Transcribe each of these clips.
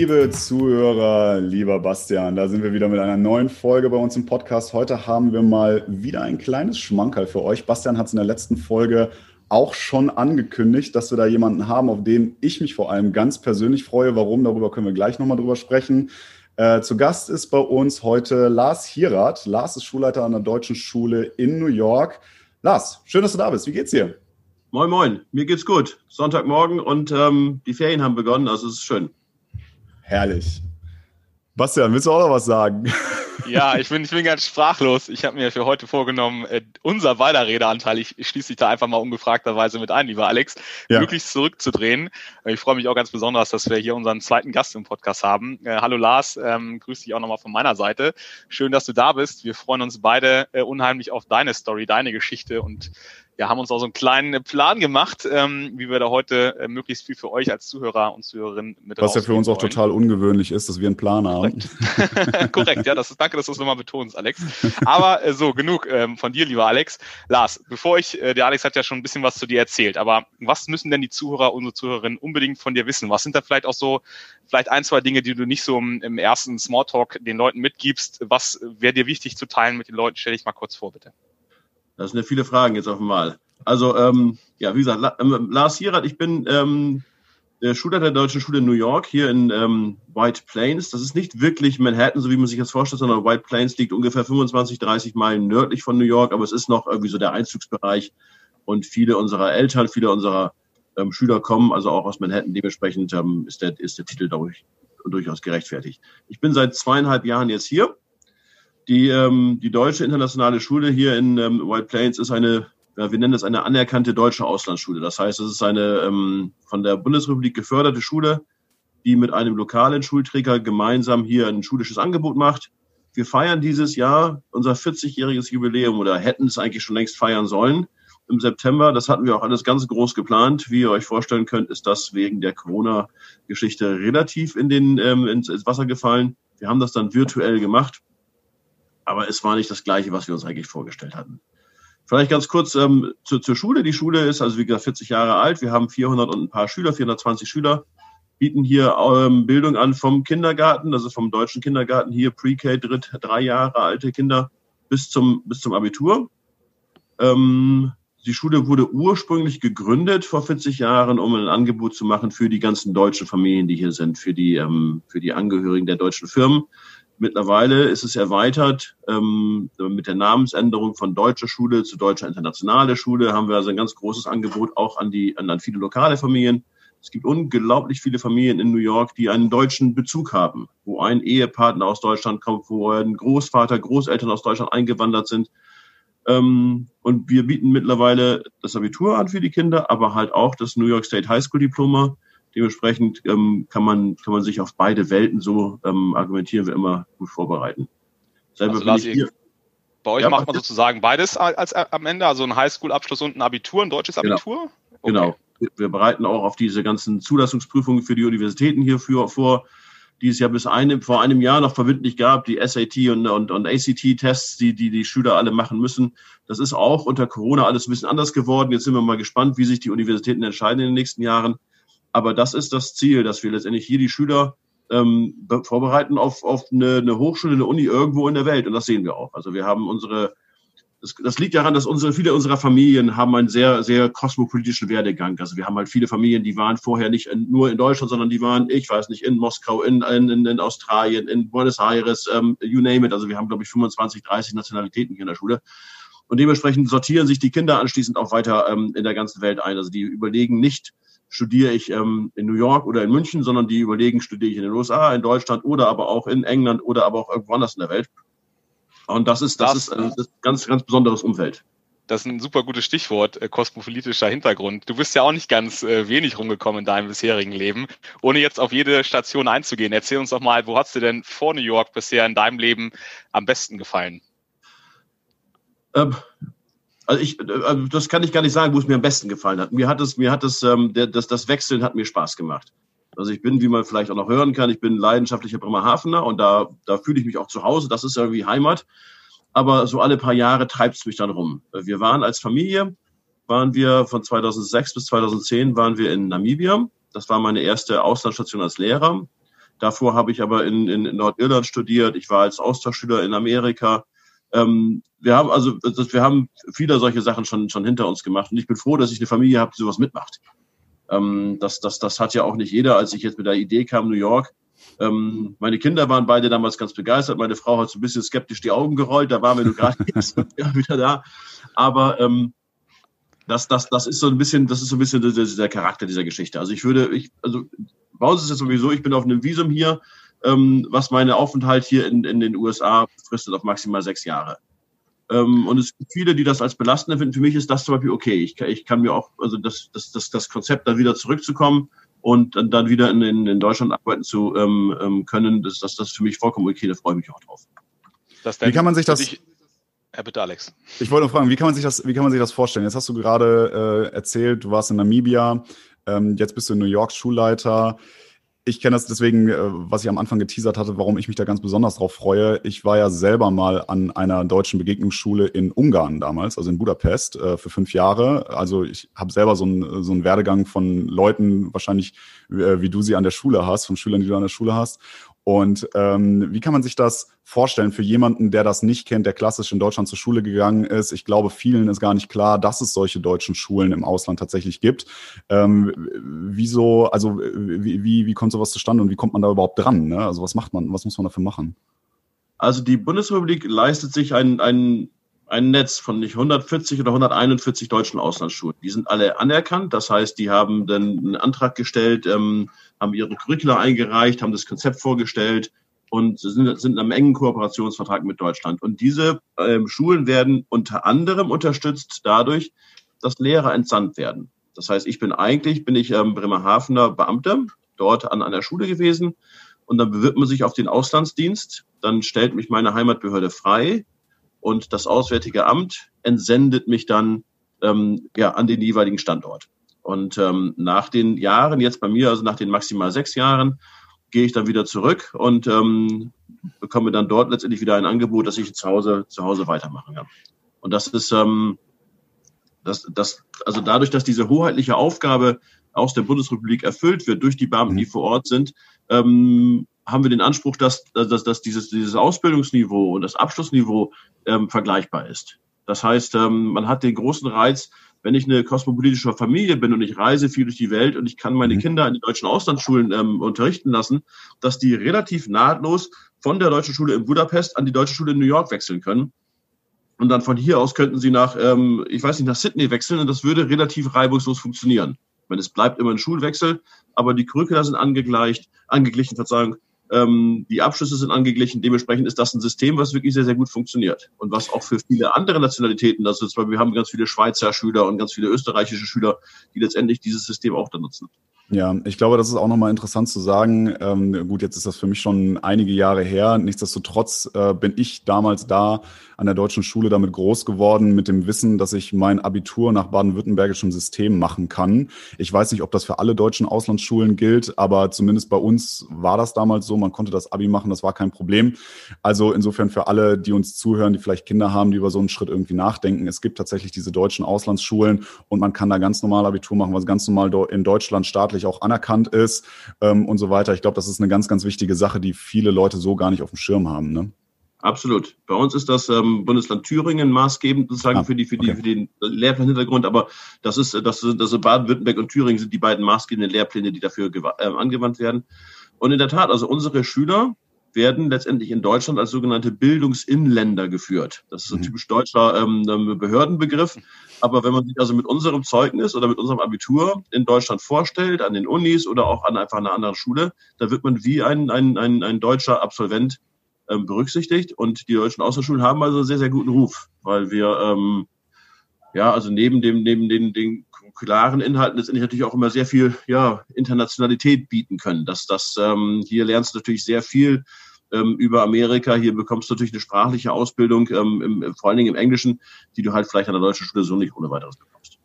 Liebe Zuhörer, lieber Bastian, da sind wir wieder mit einer neuen Folge bei uns im Podcast. Heute haben wir mal wieder ein kleines Schmankerl für euch. Bastian hat es in der letzten Folge auch schon angekündigt, dass wir da jemanden haben, auf den ich mich vor allem ganz persönlich freue. Warum? Darüber können wir gleich nochmal drüber sprechen. Äh, zu Gast ist bei uns heute Lars Hierath. Lars ist Schulleiter an der Deutschen Schule in New York. Lars, schön, dass du da bist. Wie geht's dir? Moin, moin. Mir geht's gut. Sonntagmorgen und ähm, die Ferien haben begonnen, also es ist schön. Herrlich. Bastian, willst du auch noch was sagen? Ja, ich bin, ich bin ganz sprachlos. Ich habe mir für heute vorgenommen, äh, unser beider Redeanteil, ich, ich schließe dich da einfach mal ungefragterweise mit ein, lieber Alex, ja. möglichst zurückzudrehen. Ich freue mich auch ganz besonders, dass wir hier unseren zweiten Gast im Podcast haben. Äh, hallo Lars, ähm, grüß dich auch nochmal von meiner Seite. Schön, dass du da bist. Wir freuen uns beide äh, unheimlich auf deine Story, deine Geschichte und ja, haben uns auch so einen kleinen Plan gemacht, ähm, wie wir da heute äh, möglichst viel für euch als Zuhörer und Zuhörerinnen mit Was ja für uns auch wollen. total ungewöhnlich ist, dass wir einen Plan Korrekt. haben. Korrekt, ja, das ist, danke, dass du es nochmal betonst, Alex. Aber äh, so, genug ähm, von dir, lieber Alex. Lars, bevor ich, äh, der Alex hat ja schon ein bisschen was zu dir erzählt, aber was müssen denn die Zuhörer, unsere Zuhörerinnen unbedingt von dir wissen? Was sind da vielleicht auch so, vielleicht ein, zwei Dinge, die du nicht so im, im ersten Smalltalk den Leuten mitgibst? Was wäre dir wichtig zu teilen mit den Leuten? Stell dich mal kurz vor, bitte. Das sind ja viele Fragen jetzt auf einmal. Also, ähm, ja, wie gesagt, ähm, Lars Hierath, ich bin ähm, der Schüler der Deutschen Schule in New York hier in ähm, White Plains. Das ist nicht wirklich Manhattan, so wie man sich das vorstellt, sondern White Plains liegt ungefähr 25, 30 Meilen nördlich von New York, aber es ist noch irgendwie so der Einzugsbereich. Und viele unserer Eltern, viele unserer ähm, Schüler kommen also auch aus Manhattan. Dementsprechend ähm, ist, der, ist der Titel dadurch, durchaus gerechtfertigt. Ich bin seit zweieinhalb Jahren jetzt hier die, ähm, die deutsche internationale Schule hier in ähm, White Plains ist eine, ja, wir nennen das eine anerkannte deutsche Auslandsschule. Das heißt, es ist eine ähm, von der Bundesrepublik geförderte Schule, die mit einem lokalen Schulträger gemeinsam hier ein schulisches Angebot macht. Wir feiern dieses Jahr unser 40-jähriges Jubiläum oder hätten es eigentlich schon längst feiern sollen im September. Das hatten wir auch alles ganz groß geplant. Wie ihr euch vorstellen könnt, ist das wegen der Corona-Geschichte relativ in den, ähm, ins, ins Wasser gefallen. Wir haben das dann virtuell gemacht aber es war nicht das Gleiche, was wir uns eigentlich vorgestellt hatten. Vielleicht ganz kurz ähm, zu, zur Schule. Die Schule ist also wie gesagt 40 Jahre alt. Wir haben 400 und ein paar Schüler, 420 Schüler, bieten hier ähm, Bildung an vom Kindergarten, also vom deutschen Kindergarten hier Pre-K, dritt, drei Jahre alte Kinder bis zum, bis zum Abitur. Ähm, die Schule wurde ursprünglich gegründet vor 40 Jahren, um ein Angebot zu machen für die ganzen deutschen Familien, die hier sind, für die, ähm, für die Angehörigen der deutschen Firmen. Mittlerweile ist es erweitert ähm, mit der Namensänderung von Deutsche Schule zu Deutscher Internationale Schule haben wir also ein ganz großes Angebot auch an die an, an viele lokale Familien. Es gibt unglaublich viele Familien in New York, die einen deutschen Bezug haben, wo ein Ehepartner aus Deutschland kommt, wo ein Großvater, Großeltern aus Deutschland eingewandert sind. Ähm, und wir bieten mittlerweile das Abitur an für die Kinder, aber halt auch das New York State High School Diploma Dementsprechend ähm, kann, man, kann man sich auf beide Welten, so ähm, argumentieren wir immer, gut vorbereiten. Selber also bin ich hier. Bei euch ja, macht man sozusagen beides als, als, am Ende, also ein Highschool-Abschluss und ein Abitur, ein deutsches genau. Abitur? Genau. Okay. genau. Wir bereiten auch auf diese ganzen Zulassungsprüfungen für die Universitäten hierfür vor, die es ja bis einem, vor einem Jahr noch verbindlich gab, die SAT und, und, und ACT-Tests, die, die die Schüler alle machen müssen. Das ist auch unter Corona alles ein bisschen anders geworden. Jetzt sind wir mal gespannt, wie sich die Universitäten entscheiden in den nächsten Jahren. Aber das ist das Ziel, dass wir letztendlich hier die Schüler ähm, vorbereiten auf, auf eine, eine Hochschule, eine Uni irgendwo in der Welt. Und das sehen wir auch. Also wir haben unsere, das, das liegt daran, dass unsere, viele unserer Familien haben einen sehr, sehr kosmopolitischen Werdegang. Also wir haben halt viele Familien, die waren vorher nicht in, nur in Deutschland, sondern die waren, ich weiß nicht, in Moskau, in, in, in Australien, in Buenos Aires, ähm, you name it. Also wir haben, glaube ich, 25, 30 Nationalitäten hier in der Schule. Und dementsprechend sortieren sich die Kinder anschließend auch weiter ähm, in der ganzen Welt ein. Also die überlegen nicht, studiere ich ähm, in New York oder in München, sondern die überlegen, studiere ich in den USA, in Deutschland oder aber auch in England oder aber auch irgendwo anders in der Welt. Und das ist, das, das ist, äh, das ist ein ganz, ganz besonderes Umfeld. Das ist ein super gutes Stichwort, äh, kosmopolitischer Hintergrund. Du bist ja auch nicht ganz äh, wenig rumgekommen in deinem bisherigen Leben. Ohne jetzt auf jede Station einzugehen, erzähl uns doch mal, wo hat's dir denn vor New York bisher in deinem Leben am besten gefallen? Ähm, also ich, also das kann ich gar nicht sagen, wo es mir am besten gefallen hat. Mir hat es, mir hat es, ähm, das, das Wechseln hat mir Spaß gemacht. Also ich bin, wie man vielleicht auch noch hören kann, ich bin leidenschaftlicher Bremerhavener und da, da fühle ich mich auch zu Hause. Das ist irgendwie Heimat. Aber so alle paar Jahre treibt es mich dann rum. Wir waren als Familie, waren wir von 2006 bis 2010 waren wir in Namibia. Das war meine erste Auslandsstation als Lehrer. Davor habe ich aber in, in Nordirland studiert. Ich war als Austauschschüler in Amerika. Ähm, wir haben also, wir haben viele solche Sachen schon, schon hinter uns gemacht. Und ich bin froh, dass ich eine Familie habe, die sowas mitmacht. Ähm, das, das, das hat ja auch nicht jeder. Als ich jetzt mit der Idee kam, New York, ähm, meine Kinder waren beide damals ganz begeistert. Meine Frau hat so ein bisschen skeptisch die Augen gerollt. Da waren wir nur gerade wieder da. Aber ähm, das, das, das ist so ein bisschen, das ist so ein bisschen der, der Charakter dieser Geschichte. Also ich würde, ich, also bei uns ist es sowieso, ich bin auf einem Visum hier, ähm, was meine Aufenthalt hier in, in den USA fristet auf maximal sechs Jahre. Ähm, und es gibt viele, die das als belastend finden. Für mich ist das zum Beispiel okay. Ich, ich kann mir auch, also das, das, das, das Konzept, dann wieder zurückzukommen und dann, dann wieder in, in, in Deutschland arbeiten zu ähm, ähm können, das, das, das ist für mich vollkommen okay, da freue ich mich auch drauf. Wie kann man sich das... Ich, ja, bitte, Alex. Ich wollte nur fragen, wie kann man sich das, wie kann man sich das vorstellen? Jetzt hast du gerade äh, erzählt, du warst in Namibia, ähm, jetzt bist du in New York Schulleiter ich kenne das deswegen, äh, was ich am Anfang geteasert hatte, warum ich mich da ganz besonders drauf freue. Ich war ja selber mal an einer deutschen Begegnungsschule in Ungarn damals, also in Budapest, äh, für fünf Jahre. Also ich habe selber so einen, so einen Werdegang von Leuten, wahrscheinlich äh, wie du sie an der Schule hast, von Schülern, die du an der Schule hast. Und ähm, wie kann man sich das vorstellen für jemanden, der das nicht kennt, der klassisch in Deutschland zur Schule gegangen ist? Ich glaube, vielen ist gar nicht klar, dass es solche deutschen Schulen im Ausland tatsächlich gibt. Ähm, wieso, also wie, wie, wie kommt sowas zustande und wie kommt man da überhaupt dran? Ne? Also was macht man, was muss man dafür machen? Also die Bundesrepublik leistet sich ein, ein, ein Netz von nicht 140 oder 141 deutschen Auslandsschulen. Die sind alle anerkannt. Das heißt, die haben dann einen Antrag gestellt, ähm, haben ihre Curricula eingereicht, haben das Konzept vorgestellt und sind, sind in einem engen Kooperationsvertrag mit Deutschland. Und diese ähm, Schulen werden unter anderem unterstützt dadurch, dass Lehrer entsandt werden. Das heißt, ich bin eigentlich, bin ich ähm, Bremerhavener Beamter, dort an einer Schule gewesen. Und dann bewirbt man sich auf den Auslandsdienst. Dann stellt mich meine Heimatbehörde frei und das Auswärtige Amt entsendet mich dann ähm, ja, an den jeweiligen Standort. Und ähm, nach den Jahren, jetzt bei mir, also nach den maximal sechs Jahren, gehe ich dann wieder zurück und ähm, bekomme dann dort letztendlich wieder ein Angebot, dass ich zu Hause, zu Hause weitermachen kann. Und das ist, ähm, das, das, also dadurch, dass diese hoheitliche Aufgabe aus der Bundesrepublik erfüllt wird durch die Beamten, die mhm. vor Ort sind, ähm, haben wir den Anspruch, dass, dass, dass dieses, dieses Ausbildungsniveau und das Abschlussniveau ähm, vergleichbar ist. Das heißt, ähm, man hat den großen Reiz, wenn ich eine kosmopolitische Familie bin und ich reise viel durch die Welt und ich kann meine mhm. Kinder in den deutschen Auslandsschulen ähm, unterrichten lassen, dass die relativ nahtlos von der deutschen Schule in Budapest an die deutsche Schule in New York wechseln können. Und dann von hier aus könnten sie nach, ähm, ich weiß nicht, nach Sydney wechseln und das würde relativ reibungslos funktionieren. Wenn es bleibt immer ein Schulwechsel, aber die Curricula sind angegleicht, angeglichen, Verzeihung, ähm, die Abschlüsse sind angeglichen. Dementsprechend ist das ein System, was wirklich sehr, sehr gut funktioniert. Und was auch für viele andere Nationalitäten, also zwar, wir haben ganz viele Schweizer Schüler und ganz viele österreichische Schüler, die letztendlich dieses System auch dann nutzen. Ja, ich glaube, das ist auch nochmal interessant zu sagen. Ähm, gut, jetzt ist das für mich schon einige Jahre her. Nichtsdestotrotz äh, bin ich damals da an der deutschen Schule damit groß geworden, mit dem Wissen, dass ich mein Abitur nach baden-württembergischem System machen kann. Ich weiß nicht, ob das für alle deutschen Auslandsschulen gilt, aber zumindest bei uns war das damals so. Man konnte das Abi machen, das war kein Problem. Also insofern für alle, die uns zuhören, die vielleicht Kinder haben, die über so einen Schritt irgendwie nachdenken. Es gibt tatsächlich diese deutschen Auslandsschulen und man kann da ganz normal Abitur machen, was ganz normal in Deutschland staatlich staatlich auch anerkannt ist ähm, und so weiter. Ich glaube, das ist eine ganz, ganz wichtige Sache, die viele Leute so gar nicht auf dem Schirm haben. Ne? Absolut. Bei uns ist das ähm, Bundesland Thüringen maßgebend sozusagen ah, für die für die okay. für den Lehrplanhintergrund, aber das ist das das Baden-Württemberg und Thüringen sind die beiden maßgebenden Lehrpläne, die dafür äh, angewandt werden. Und in der Tat, also unsere Schüler werden letztendlich in Deutschland als sogenannte Bildungsinländer geführt. Das ist ein mhm. typisch deutscher ähm, Behördenbegriff. Aber wenn man sich also mit unserem Zeugnis oder mit unserem Abitur in Deutschland vorstellt, an den Unis oder auch an einfach einer anderen Schule, da wird man wie ein, ein, ein, ein deutscher Absolvent ähm, berücksichtigt. Und die deutschen Außerschulen haben also einen sehr, sehr guten Ruf, weil wir ähm, ja, also neben dem, neben den, den curricularen Inhalten letztendlich natürlich auch immer sehr viel ja, Internationalität bieten können. Das, das, ähm, hier lernst du natürlich sehr viel ähm, über Amerika. Hier bekommst du natürlich eine sprachliche Ausbildung, ähm, im, vor allen Dingen im Englischen, die du halt vielleicht an der deutschen Schule so nicht ohne weiteres bekommst.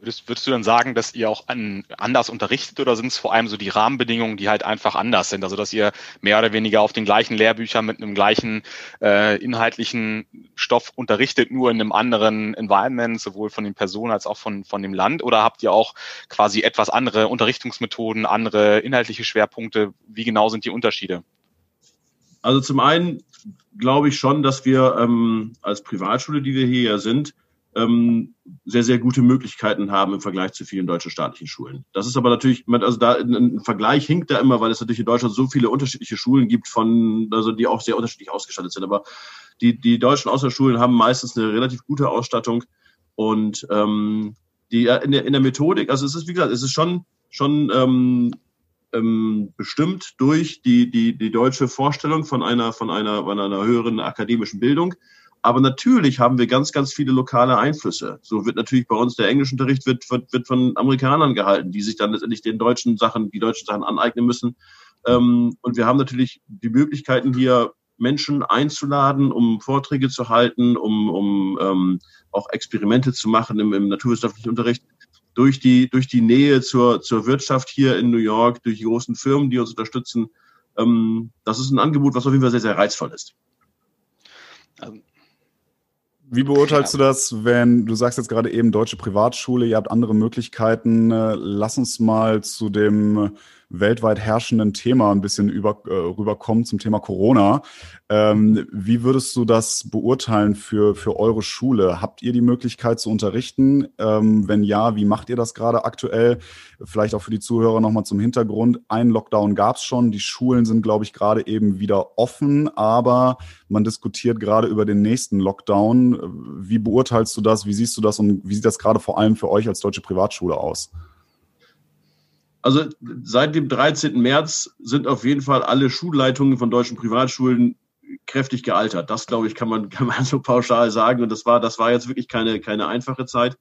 Würdest, würdest du dann sagen, dass ihr auch an, anders unterrichtet oder sind es vor allem so die Rahmenbedingungen, die halt einfach anders sind? Also dass ihr mehr oder weniger auf den gleichen Lehrbüchern mit einem gleichen äh, inhaltlichen Stoff unterrichtet, nur in einem anderen Environment, sowohl von den Personen als auch von, von dem Land? Oder habt ihr auch quasi etwas andere Unterrichtungsmethoden, andere inhaltliche Schwerpunkte? Wie genau sind die Unterschiede? Also zum einen glaube ich schon, dass wir ähm, als Privatschule, die wir hier ja sind, ähm, sehr, sehr gute Möglichkeiten haben im Vergleich zu vielen deutschen staatlichen Schulen. Das ist aber natürlich, also da ein Vergleich hinkt da immer, weil es natürlich in Deutschland so viele unterschiedliche Schulen gibt, von, also die auch sehr unterschiedlich ausgestattet sind. Aber die, die deutschen Außerschulen haben meistens eine relativ gute Ausstattung und ähm, die in der, in der Methodik, also es ist, wie gesagt, es ist schon, schon ähm, ähm, bestimmt durch die, die, die deutsche Vorstellung von einer, von einer, von einer höheren akademischen Bildung. Aber natürlich haben wir ganz, ganz viele lokale Einflüsse. So wird natürlich bei uns der Englischunterricht wird, wird, wird von Amerikanern gehalten, die sich dann letztendlich den deutschen Sachen, die deutschen Sachen aneignen müssen. Ähm, und wir haben natürlich die Möglichkeiten hier Menschen einzuladen, um Vorträge zu halten, um, um ähm, auch Experimente zu machen im, im naturwissenschaftlichen Unterricht. Durch die, durch die Nähe zur, zur Wirtschaft hier in New York, durch die großen Firmen, die uns unterstützen. Ähm, das ist ein Angebot, was auf jeden Fall sehr, sehr reizvoll ist. Wie beurteilst ja. du das, wenn du sagst jetzt gerade eben deutsche Privatschule, ihr habt andere Möglichkeiten? Äh, lass uns mal zu dem weltweit herrschenden Thema ein bisschen über, äh, rüberkommen zum Thema Corona. Ähm, wie würdest du das beurteilen für, für eure Schule? Habt ihr die Möglichkeit zu unterrichten? Ähm, wenn ja, wie macht ihr das gerade aktuell? Vielleicht auch für die Zuhörer nochmal zum Hintergrund. Ein Lockdown gab es schon. Die Schulen sind, glaube ich, gerade eben wieder offen, aber man diskutiert gerade über den nächsten Lockdown. Wie beurteilst du das? Wie siehst du das und wie sieht das gerade vor allem für euch als deutsche Privatschule aus? Also seit dem 13. März sind auf jeden Fall alle Schulleitungen von deutschen Privatschulen kräftig gealtert. Das, glaube ich, kann man, kann man so pauschal sagen. Und das war, das war jetzt wirklich keine, keine einfache Zeit.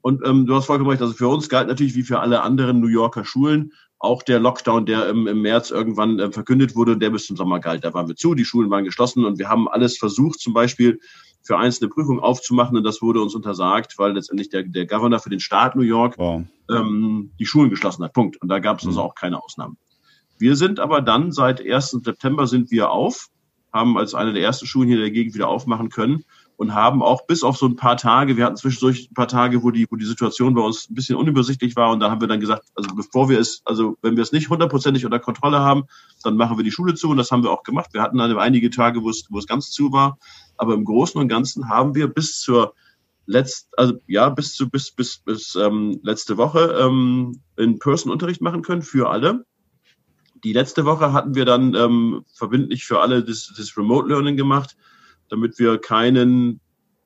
Und ähm, du hast vollkommen recht, also für uns galt natürlich wie für alle anderen New Yorker Schulen auch der Lockdown, der im, im März irgendwann äh, verkündet wurde, der bis zum Sommer galt. Da waren wir zu, die Schulen waren geschlossen und wir haben alles versucht, zum Beispiel für einzelne Prüfungen aufzumachen und das wurde uns untersagt, weil letztendlich der, der Governor für den Staat New York wow. ähm, die Schulen geschlossen hat. Punkt. Und da gab es also mhm. auch keine Ausnahmen. Wir sind aber dann seit 1. September sind wir auf, haben als eine der ersten Schulen hier in der Gegend wieder aufmachen können und haben auch bis auf so ein paar Tage, wir hatten zwischendurch ein paar Tage, wo die, wo die Situation bei uns ein bisschen unübersichtlich war und da haben wir dann gesagt, also bevor wir es, also wenn wir es nicht hundertprozentig unter Kontrolle haben, dann machen wir die Schule zu und das haben wir auch gemacht. Wir hatten dann einige Tage, wo es, wo es ganz zu war, aber im Großen und Ganzen haben wir bis zur letzt, also ja, bis zu bis bis bis ähm, letzte Woche ähm, in Person Unterricht machen können für alle. Die letzte Woche hatten wir dann ähm, verbindlich für alle das, das Remote Learning gemacht, damit wir keinen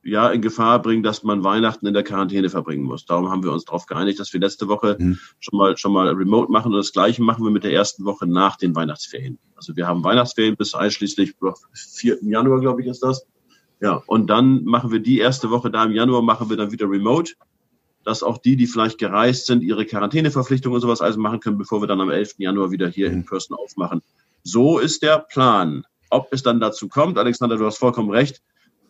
ja in Gefahr bringen, dass man Weihnachten in der Quarantäne verbringen muss. Darum haben wir uns darauf geeinigt, dass wir letzte Woche mhm. schon mal schon mal remote machen und das gleiche machen wir mit der ersten Woche nach den Weihnachtsferien. Also wir haben Weihnachtsferien bis einschließlich 4. Januar, glaube ich, ist das. Ja, und dann machen wir die erste Woche da im Januar, machen wir dann wieder remote, dass auch die, die vielleicht gereist sind, ihre Quarantäneverpflichtungen und sowas also machen können, bevor wir dann am 11. Januar wieder hier in mhm. Person aufmachen. So ist der Plan. Ob es dann dazu kommt, Alexander, du hast vollkommen recht,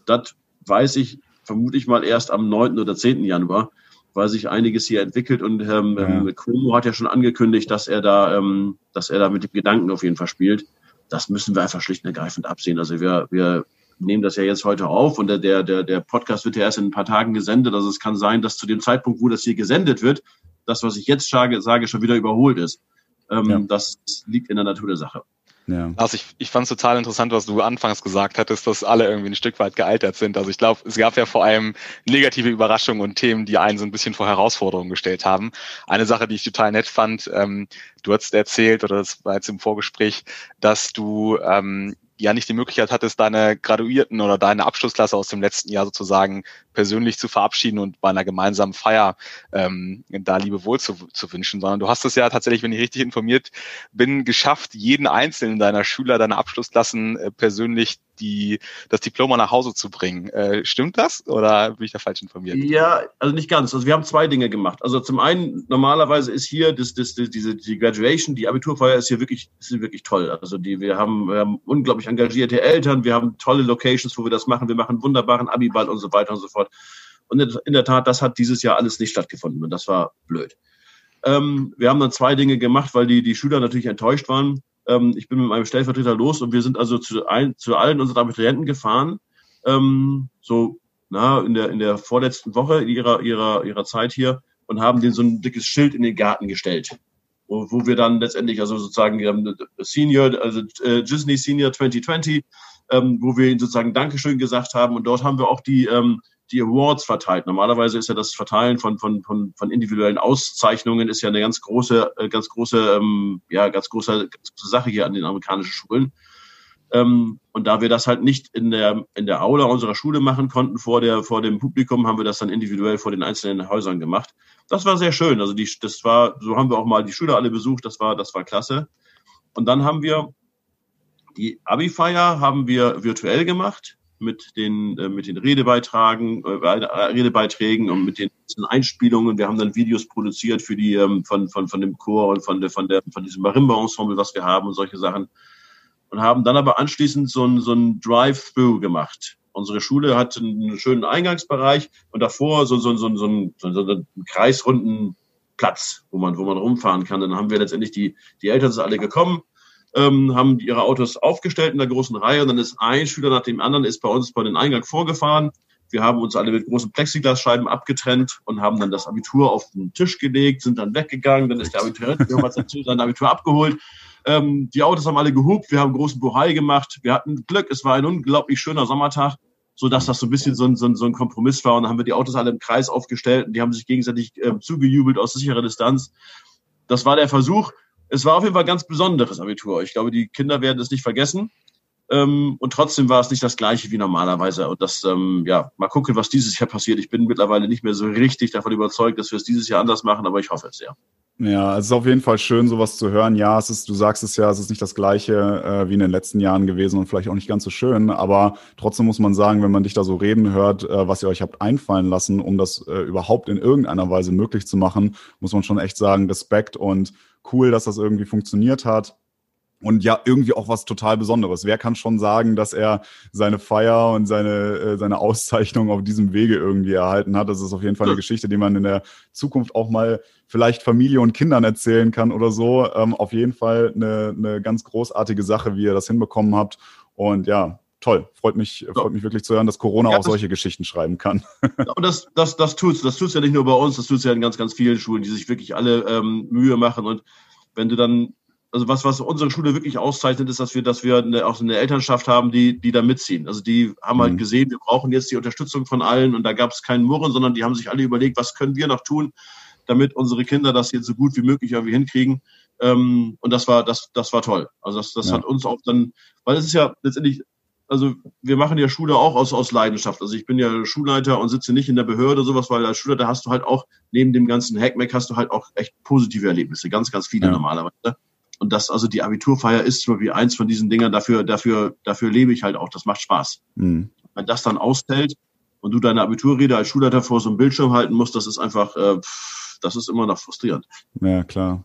das weiß ich vermute ich mal erst am 9. oder 10. Januar, weil sich einiges hier entwickelt und ähm, ja. Ähm, Cuomo hat ja schon angekündigt, dass er da, ähm, dass er da mit dem Gedanken auf jeden Fall spielt. Das müssen wir einfach schlicht und ergreifend absehen. Also wir, wir nehmen das ja jetzt heute auf und der, der, der Podcast wird ja erst in ein paar Tagen gesendet. Also es kann sein, dass zu dem Zeitpunkt, wo das hier gesendet wird, das, was ich jetzt sage, sage schon wieder überholt ist. Ähm, ja. Das liegt in der Natur der Sache. Ja. Also ich, ich fand es total interessant, was du anfangs gesagt hattest, dass alle irgendwie ein Stück weit gealtert sind. Also ich glaube, es gab ja vor allem negative Überraschungen und Themen, die einen so ein bisschen vor Herausforderungen gestellt haben. Eine Sache, die ich total nett fand, ähm, du hast erzählt, oder das war jetzt im Vorgespräch, dass du ähm, ja nicht die Möglichkeit hattest, deine Graduierten oder deine Abschlussklasse aus dem letzten Jahr sozusagen persönlich zu verabschieden und bei einer gemeinsamen Feier ähm, da Liebe wohl zu, zu wünschen, sondern du hast es ja tatsächlich, wenn ich richtig informiert bin, geschafft, jeden einzelnen deiner Schüler, deiner Abschlussklassen äh, persönlich die, das Diplom nach Hause zu bringen. Äh, stimmt das oder bin ich da falsch informiert? Ja, also nicht ganz. Also wir haben zwei Dinge gemacht. Also zum einen, normalerweise ist hier das, das, das, diese, die Graduation, die Abiturfeier ist hier wirklich, ist wirklich toll. Also die, wir haben, wir haben unglaublich engagierte Eltern, wir haben tolle Locations, wo wir das machen. Wir machen wunderbaren Abiball und so weiter und so fort. Und in der Tat, das hat dieses Jahr alles nicht stattgefunden und das war blöd. Ähm, wir haben dann zwei Dinge gemacht, weil die, die Schüler natürlich enttäuscht waren. Ähm, ich bin mit meinem Stellvertreter los und wir sind also zu, ein, zu allen unseren Abiturienten gefahren, ähm, so na, in, der, in der vorletzten Woche ihrer, ihrer, ihrer Zeit hier und haben denen so ein dickes Schild in den Garten gestellt. Wo, wo wir dann letztendlich, also sozusagen, haben Senior, also äh, Disney Senior 2020, ähm, wo wir ihnen sozusagen Dankeschön gesagt haben und dort haben wir auch die, ähm, die Awards verteilt. Normalerweise ist ja das Verteilen von, von, von, von individuellen Auszeichnungen ist ja eine ganz große, äh, ganz große, ähm, ja, ganz große, ganz große Sache hier an den amerikanischen Schulen. Ähm, und da wir das halt nicht in der, in der Aula unserer Schule machen konnten vor der, vor dem Publikum, haben wir das dann individuell vor den einzelnen Häusern gemacht. Das war sehr schön. Also die, das war, so haben wir auch mal die Schüler alle besucht. Das war, das war klasse. Und dann haben wir die Abi-Feier haben wir virtuell gemacht mit den, äh, mit den Redebeitragen, äh, Redebeiträgen und mit den Einspielungen. Wir haben dann Videos produziert für die, ähm, von, von, von dem Chor und von der, von der, von diesem Marimba-Ensemble, was wir haben und solche Sachen. Und haben dann aber anschließend so ein, so ein Drive-Through gemacht. Unsere Schule hat einen schönen Eingangsbereich und davor so, so, so, so, ein, so, so einen kreisrunden Platz, wo man, wo man rumfahren kann. Dann haben wir letztendlich die, die Eltern sind alle gekommen, ähm, haben ihre Autos aufgestellt in der großen Reihe und dann ist ein Schüler nach dem anderen ist bei uns bei den Eingang vorgefahren. Wir haben uns alle mit großen Plexiglasscheiben abgetrennt und haben dann das Abitur auf den Tisch gelegt, sind dann weggegangen, dann ist der Abiturient sein Abitur abgeholt. Ähm, die Autos haben alle gehupt, wir haben großen Buhai gemacht, wir hatten Glück, es war ein unglaublich schöner Sommertag, so dass das so ein bisschen so ein, so ein, so ein Kompromiss war und dann haben wir die Autos alle im Kreis aufgestellt und die haben sich gegenseitig äh, zugejubelt aus sicherer Distanz. Das war der Versuch es war auf jeden Fall ein ganz besonderes Abitur. Ich glaube, die Kinder werden es nicht vergessen. Ähm, und trotzdem war es nicht das gleiche wie normalerweise. Und das, ähm, ja, mal gucken, was dieses Jahr passiert. Ich bin mittlerweile nicht mehr so richtig davon überzeugt, dass wir es dieses Jahr anders machen, aber ich hoffe es sehr. Ja, es ist auf jeden Fall schön, sowas zu hören. Ja, es ist, du sagst es ja, es ist nicht das gleiche äh, wie in den letzten Jahren gewesen und vielleicht auch nicht ganz so schön, aber trotzdem muss man sagen, wenn man dich da so reden hört, äh, was ihr euch habt einfallen lassen, um das äh, überhaupt in irgendeiner Weise möglich zu machen, muss man schon echt sagen, Respekt und cool, dass das irgendwie funktioniert hat. Und ja, irgendwie auch was total Besonderes. Wer kann schon sagen, dass er seine Feier und seine, äh, seine Auszeichnung auf diesem Wege irgendwie erhalten hat? Das ist auf jeden Fall eine Geschichte, die man in der Zukunft auch mal vielleicht Familie und Kindern erzählen kann oder so. Ähm, auf jeden Fall eine, eine ganz großartige Sache, wie ihr das hinbekommen habt. Und ja, toll. Freut mich, ja. freut mich wirklich zu hören, dass Corona ja, auch solche Geschichten schreiben kann. Und das, das, das tut's. Das tut's ja nicht nur bei uns, das tut's ja in ganz, ganz vielen Schulen, die sich wirklich alle ähm, Mühe machen. Und wenn du dann, also was, was unsere Schule wirklich auszeichnet, ist, dass wir, dass wir eine, auch eine Elternschaft haben, die, die da mitziehen. Also die haben halt mhm. gesehen, wir brauchen jetzt die Unterstützung von allen und da gab es keinen Murren, sondern die haben sich alle überlegt, was können wir noch tun, damit unsere Kinder das jetzt so gut wie möglich irgendwie hinkriegen. Ähm, und das war, das, das war toll. Also das, das ja. hat uns auch dann, weil es ist ja letztendlich also wir machen ja Schule auch aus, aus Leidenschaft. Also ich bin ja Schulleiter und sitze nicht in der Behörde sowas, weil als Schulleiter hast du halt auch, neben dem ganzen Hackmack hast du halt auch echt positive Erlebnisse, ganz, ganz viele ja. normalerweise. Und das, also die Abiturfeier ist so wie eins von diesen Dingern, dafür, dafür, dafür lebe ich halt auch. Das macht Spaß. Mhm. Wenn das dann ausfällt und du deine Abiturrede als Schulleiter vor so einem Bildschirm halten musst, das ist einfach, äh, das ist immer noch frustrierend. Ja, klar.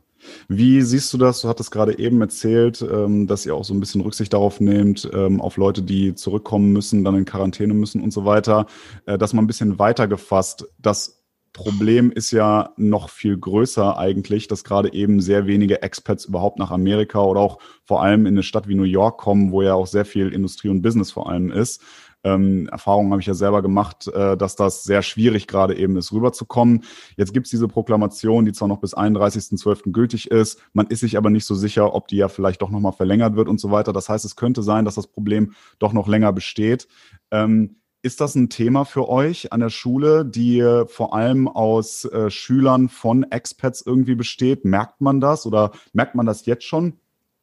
Wie siehst du das? Du hattest gerade eben erzählt, ähm, dass ihr auch so ein bisschen Rücksicht darauf nehmt, ähm, auf Leute, die zurückkommen müssen, dann in Quarantäne müssen und so weiter. Äh, dass man ein bisschen weiter gefasst, das Problem ist ja noch viel größer eigentlich, dass gerade eben sehr wenige Expats überhaupt nach Amerika oder auch vor allem in eine Stadt wie New York kommen, wo ja auch sehr viel Industrie und Business vor allem ist. Ähm, Erfahrungen habe ich ja selber gemacht, äh, dass das sehr schwierig gerade eben ist, rüberzukommen. Jetzt gibt es diese Proklamation, die zwar noch bis 31.12. gültig ist, man ist sich aber nicht so sicher, ob die ja vielleicht doch nochmal verlängert wird und so weiter. Das heißt, es könnte sein, dass das Problem doch noch länger besteht. Ähm, ist das ein Thema für euch an der Schule, die vor allem aus äh, Schülern von Expats irgendwie besteht? Merkt man das oder merkt man das jetzt schon?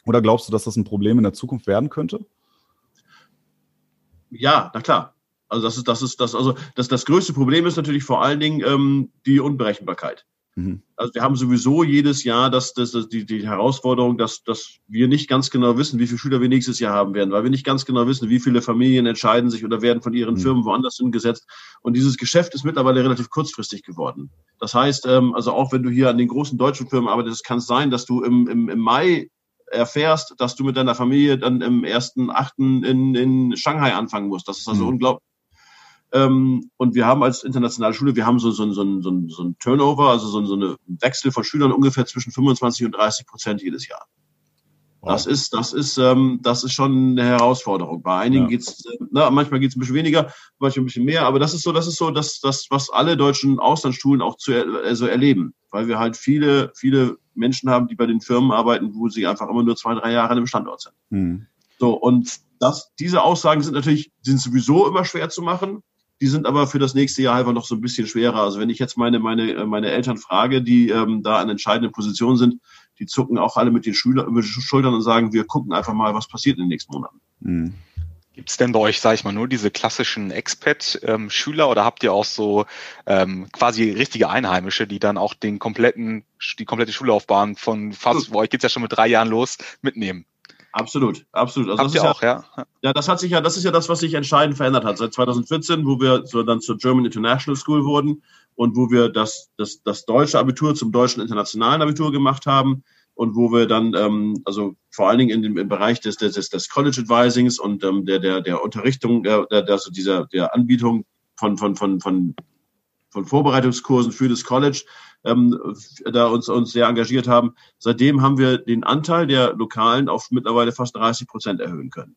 Oder glaubst du, dass das ein Problem in der Zukunft werden könnte? Ja, na klar. Also das ist, das ist, das, also das, das größte Problem ist natürlich vor allen Dingen ähm, die Unberechenbarkeit. Mhm. Also wir haben sowieso jedes Jahr das, das, das, die, die Herausforderung, dass, dass wir nicht ganz genau wissen, wie viele Schüler wir nächstes Jahr haben werden, weil wir nicht ganz genau wissen, wie viele Familien entscheiden sich oder werden von ihren mhm. Firmen woanders hingesetzt. Und dieses Geschäft ist mittlerweile relativ kurzfristig geworden. Das heißt, ähm, also auch wenn du hier an den großen deutschen Firmen arbeitest, kann es sein, dass du im, im, im Mai erfährst, dass du mit deiner Familie dann im ersten Achten in, in Shanghai anfangen musst. Das ist also mhm. unglaublich. Ähm, und wir haben als internationale Schule, wir haben so, so, so, so, so ein Turnover, also so, so eine Wechsel von Schülern ungefähr zwischen 25 und 30 Prozent jedes Jahr. Das ist, das ist, ähm, das ist schon eine Herausforderung. Bei einigen ja. geht's, äh, na, manchmal geht's ein bisschen weniger, manchmal ein bisschen mehr, aber das ist so, das ist so, das, das, was alle deutschen Auslandsschulen auch zu also erleben, weil wir halt viele, viele Menschen haben, die bei den Firmen arbeiten, wo sie einfach immer nur zwei, drei Jahre an einem Standort sind. Mhm. So und das, diese Aussagen sind natürlich, sind sowieso immer schwer zu machen. Die sind aber für das nächste Jahr einfach noch so ein bisschen schwerer. Also wenn ich jetzt meine, meine, meine Eltern frage, die ähm, da an entscheidenden Positionen sind, die zucken auch alle mit den Schülern über die Schultern und sagen, wir gucken einfach mal, was passiert in den nächsten Monaten. Mhm. Gibt es denn bei euch, sage ich mal, nur diese klassischen Expat-Schüler oder habt ihr auch so ähm, quasi richtige Einheimische, die dann auch den kompletten, die komplette Schullaufbahn von fast, bei euch geht's ja schon mit drei Jahren los, mitnehmen? Absolut, absolut. Also Habt das ist auch, ja, ja? Ja, das hat sich ja, das ist ja das, was sich entscheidend verändert hat. Seit 2014, wo wir so dann zur German International School wurden, und wo wir das, das, das deutsche Abitur zum deutschen internationalen Abitur gemacht haben und wo wir dann, ähm, also vor allen Dingen in dem, im Bereich des, des, des College Advisings und ähm, der, der, der Unterrichtung, der, der, also dieser, der Anbietung von, von, von, von, von Vorbereitungskursen für das College, ähm, da uns, uns sehr engagiert haben. Seitdem haben wir den Anteil der Lokalen auf mittlerweile fast 30 Prozent erhöhen können.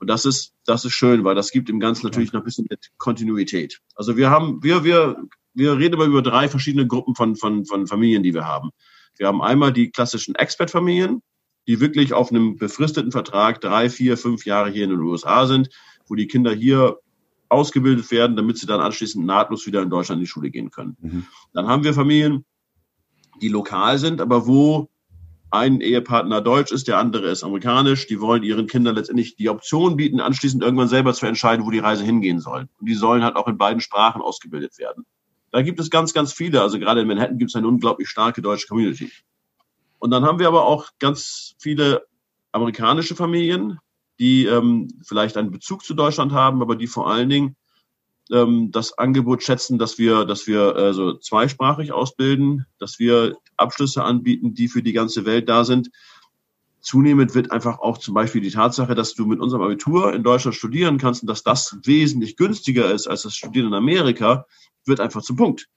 Und das ist, das ist schön, weil das gibt dem Ganzen natürlich noch ein bisschen Kontinuität. Also wir haben, wir, wir wir reden aber über drei verschiedene Gruppen von, von, von Familien, die wir haben. Wir haben einmal die klassischen Expert-Familien, die wirklich auf einem befristeten Vertrag drei, vier, fünf Jahre hier in den USA sind, wo die Kinder hier ausgebildet werden, damit sie dann anschließend nahtlos wieder in Deutschland in die Schule gehen können. Mhm. Dann haben wir Familien, die lokal sind, aber wo ein Ehepartner deutsch ist, der andere ist amerikanisch. Die wollen ihren Kindern letztendlich die Option bieten, anschließend irgendwann selber zu entscheiden, wo die Reise hingehen soll. Und die sollen halt auch in beiden Sprachen ausgebildet werden. Da gibt es ganz, ganz viele. Also gerade in Manhattan gibt es eine unglaublich starke deutsche Community. Und dann haben wir aber auch ganz viele amerikanische Familien, die ähm, vielleicht einen Bezug zu Deutschland haben, aber die vor allen Dingen ähm, das Angebot schätzen, dass wir, dass wir äh, so zweisprachig ausbilden, dass wir Abschlüsse anbieten, die für die ganze Welt da sind. Zunehmend wird einfach auch zum Beispiel die Tatsache, dass du mit unserem Abitur in Deutschland studieren kannst und dass das wesentlich günstiger ist als das Studieren in Amerika, wird einfach zum Punkt.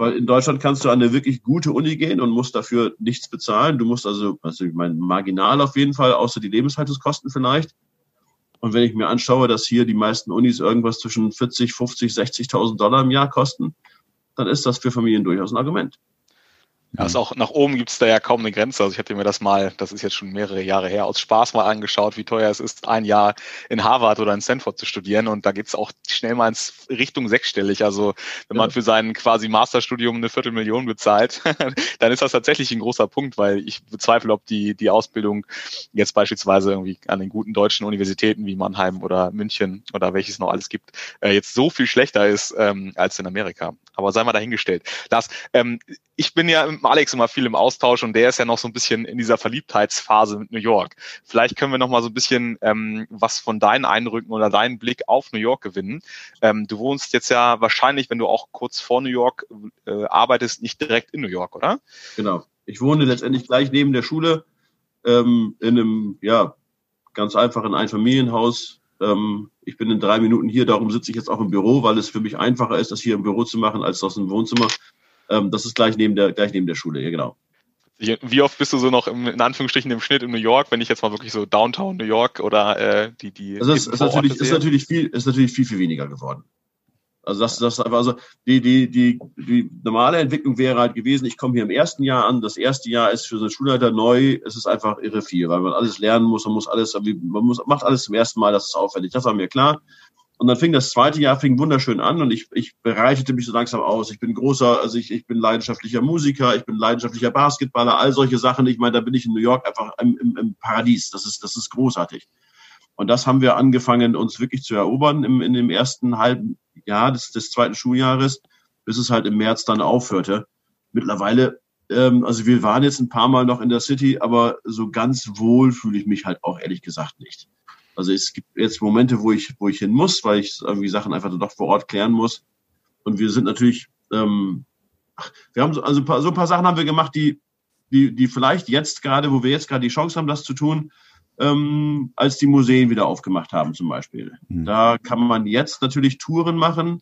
Weil in Deutschland kannst du an eine wirklich gute Uni gehen und musst dafür nichts bezahlen. Du musst also, also ich meine, marginal auf jeden Fall, außer die Lebenshaltungskosten vielleicht. Und wenn ich mir anschaue, dass hier die meisten Unis irgendwas zwischen 40, 50, 60.000 Dollar im Jahr kosten, dann ist das für Familien durchaus ein Argument. Ja, also auch nach oben gibt es da ja kaum eine Grenze. Also ich hatte mir das mal, das ist jetzt schon mehrere Jahre her, aus Spaß mal angeschaut, wie teuer es ist, ein Jahr in Harvard oder in Stanford zu studieren. Und da geht's auch schnell mal ins Richtung sechsstellig. Also wenn man für sein quasi Masterstudium eine Viertelmillion bezahlt, dann ist das tatsächlich ein großer Punkt, weil ich bezweifle, ob die, die Ausbildung jetzt beispielsweise irgendwie an den guten deutschen Universitäten wie Mannheim oder München oder welches noch alles gibt, äh, jetzt so viel schlechter ist ähm, als in Amerika. Aber sei mal dahingestellt. Das, ähm, ich bin ja mit Alex immer viel im Austausch und der ist ja noch so ein bisschen in dieser Verliebtheitsphase mit New York. Vielleicht können wir noch mal so ein bisschen ähm, was von deinen Eindrücken oder deinen Blick auf New York gewinnen. Ähm, du wohnst jetzt ja wahrscheinlich, wenn du auch kurz vor New York äh, arbeitest, nicht direkt in New York, oder? Genau. Ich wohne letztendlich gleich neben der Schule ähm, in einem, ja, ganz einfachen Einfamilienhaus. Ähm, ich bin in drei Minuten hier, darum sitze ich jetzt auch im Büro, weil es für mich einfacher ist, das hier im Büro zu machen, als aus dem Wohnzimmer. Ähm, das ist gleich neben der, gleich neben der Schule, ja, genau. Wie oft bist du so noch im, in Anführungsstrichen im Schnitt in New York, wenn ich jetzt mal wirklich so Downtown New York oder äh, die die also es ist natürlich ist natürlich viel ist natürlich viel viel weniger geworden. Also das das also die die die die normale Entwicklung wäre halt gewesen. Ich komme hier im ersten Jahr an. Das erste Jahr ist für so einen Schulleiter neu. Es ist einfach irre viel, weil man alles lernen muss. Man muss alles man muss macht alles zum ersten Mal. Das ist aufwendig. Das war mir klar. Und dann fing das zweite Jahr fing wunderschön an und ich, ich bereitete mich so langsam aus. Ich bin großer, also ich, ich bin leidenschaftlicher Musiker, ich bin leidenschaftlicher Basketballer, all solche Sachen. Ich meine, da bin ich in New York einfach im, im, im Paradies. Das ist, das ist großartig. Und das haben wir angefangen, uns wirklich zu erobern im, in dem ersten halben Jahr des, des zweiten Schuljahres, bis es halt im März dann aufhörte. Mittlerweile, ähm, also wir waren jetzt ein paar Mal noch in der City, aber so ganz wohl fühle ich mich halt auch ehrlich gesagt nicht. Also es gibt jetzt Momente, wo ich, wo ich hin muss, weil ich irgendwie Sachen einfach doch vor Ort klären muss. Und wir sind natürlich, ähm, wir haben so, also ein paar, so ein paar Sachen haben wir gemacht, die, die, die vielleicht jetzt gerade, wo wir jetzt gerade die Chance haben, das zu tun, ähm, als die Museen wieder aufgemacht haben zum Beispiel. Mhm. Da kann man jetzt natürlich Touren machen,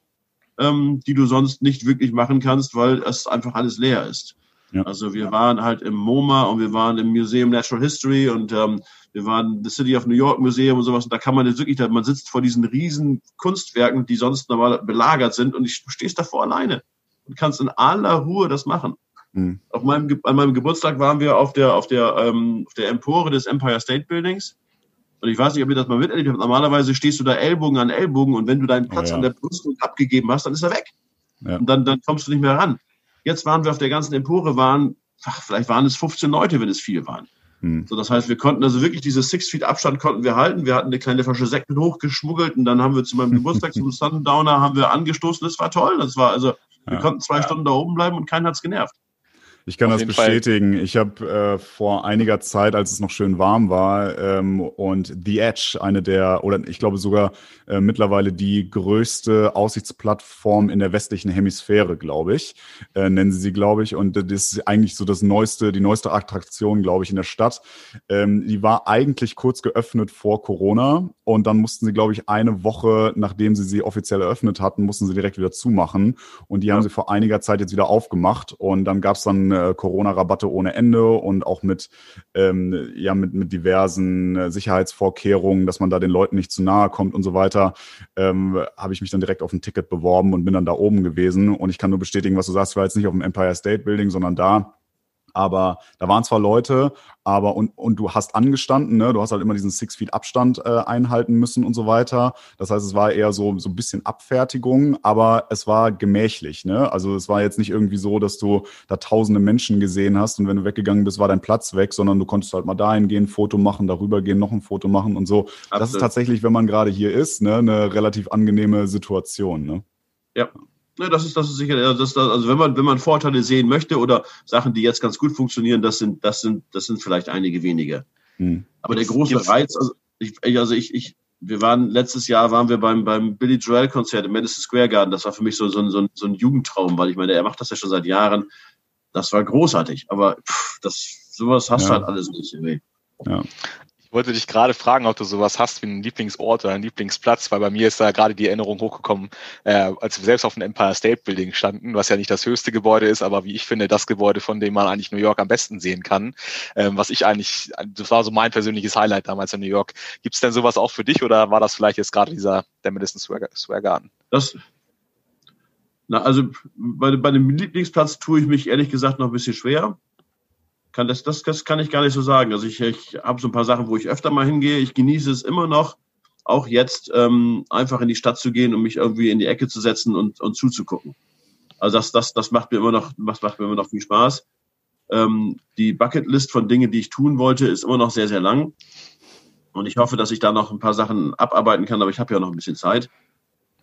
ähm, die du sonst nicht wirklich machen kannst, weil es einfach alles leer ist. Ja. Also wir waren halt im MoMA und wir waren im Museum Natural History und ähm, wir waren im City of New York Museum und sowas. Und da kann man jetzt wirklich, man sitzt vor diesen riesen Kunstwerken, die sonst normal belagert sind und ich, du stehst davor alleine und kannst in aller Ruhe das machen. Mhm. Auf meinem, an meinem Geburtstag waren wir auf der, auf der, ähm, auf der Empore des Empire State Buildings. Und ich weiß nicht, ob ihr das mal miterlebt habt. Normalerweise stehst du da Ellbogen an Ellbogen und wenn du deinen Platz oh, ja. an der Brüstung abgegeben hast, dann ist er weg. Ja. Und dann, dann kommst du nicht mehr ran. Jetzt waren wir auf der ganzen Empore, waren, ach, vielleicht waren es 15 Leute, wenn es viel waren. Hm. So, das heißt, wir konnten also wirklich diese Six Feet Abstand konnten wir halten. Wir hatten eine kleine Flasche Sekt hochgeschmuggelt und dann haben wir zu meinem Geburtstag zum Sundowner haben wir angestoßen. Das war toll. Das war also, wir ja. konnten zwei ja. Stunden da oben bleiben und keinen hat's genervt. Ich kann Auf das bestätigen. Fall. Ich habe äh, vor einiger Zeit, als es noch schön warm war, ähm, und The Edge, eine der, oder ich glaube sogar äh, mittlerweile die größte Aussichtsplattform in der westlichen Hemisphäre, glaube ich, äh, nennen sie sie, glaube ich. Und das ist eigentlich so das neueste, die neueste Attraktion, glaube ich, in der Stadt. Ähm, die war eigentlich kurz geöffnet vor Corona und dann mussten sie, glaube ich, eine Woche, nachdem sie sie offiziell eröffnet hatten, mussten sie direkt wieder zumachen. Und die ja. haben sie vor einiger Zeit jetzt wieder aufgemacht. Und dann gab es dann äh, Corona-Rabatte ohne Ende und auch mit, ähm, ja, mit, mit diversen äh, Sicherheitsvorkehrungen, dass man da den Leuten nicht zu nahe kommt und so weiter, ähm, habe ich mich dann direkt auf ein Ticket beworben und bin dann da oben gewesen. Und ich kann nur bestätigen, was du sagst, ich war jetzt nicht auf dem Empire State Building, sondern da aber da waren zwar Leute, aber und, und du hast angestanden, ne? du hast halt immer diesen Six Feet Abstand äh, einhalten müssen und so weiter. Das heißt, es war eher so, so ein bisschen Abfertigung, aber es war gemächlich. Ne? Also es war jetzt nicht irgendwie so, dass du da tausende Menschen gesehen hast und wenn du weggegangen bist, war dein Platz weg, sondern du konntest halt mal dahin gehen, ein Foto machen, darüber gehen, noch ein Foto machen und so. Absolut. Das ist tatsächlich, wenn man gerade hier ist, ne, eine relativ angenehme Situation. Ne? Ja, Ne, das ist, das ist sicher, das, das, also wenn man, wenn man Vorteile sehen möchte oder Sachen, die jetzt ganz gut funktionieren, das sind, das sind, das sind vielleicht einige wenige. Hm. Aber der große Reiz, also ich, also ich, ich, wir waren letztes Jahr waren wir beim beim Billy Joel Konzert im Madison Square Garden. Das war für mich so so, so, so ein Jugendtraum, weil ich meine, er macht das ja schon seit Jahren. Das war großartig, aber pff, das sowas hast ja. du halt alles nicht. Irgendwie. Ja. Ich wollte dich gerade fragen, ob du sowas hast wie einen Lieblingsort oder einen Lieblingsplatz, weil bei mir ist da gerade die Erinnerung hochgekommen, äh, als wir selbst auf dem Empire State Building standen, was ja nicht das höchste Gebäude ist, aber wie ich finde, das Gebäude, von dem man eigentlich New York am besten sehen kann. Ähm, was ich eigentlich, das war so mein persönliches Highlight damals in New York. Gibt es denn sowas auch für dich oder war das vielleicht jetzt gerade dieser der Madison Square Garden? Das, na, also bei, bei dem Lieblingsplatz tue ich mich ehrlich gesagt noch ein bisschen schwer kann das, das, das kann ich gar nicht so sagen. Also ich, ich habe so ein paar Sachen, wo ich öfter mal hingehe. Ich genieße es immer noch, auch jetzt ähm, einfach in die Stadt zu gehen und mich irgendwie in die Ecke zu setzen und, und zuzugucken. Also das, das, das macht mir immer noch, das macht mir immer noch viel Spaß. Ähm, die Bucketlist von Dingen, die ich tun wollte, ist immer noch sehr, sehr lang. Und ich hoffe, dass ich da noch ein paar Sachen abarbeiten kann, aber ich habe ja noch ein bisschen Zeit.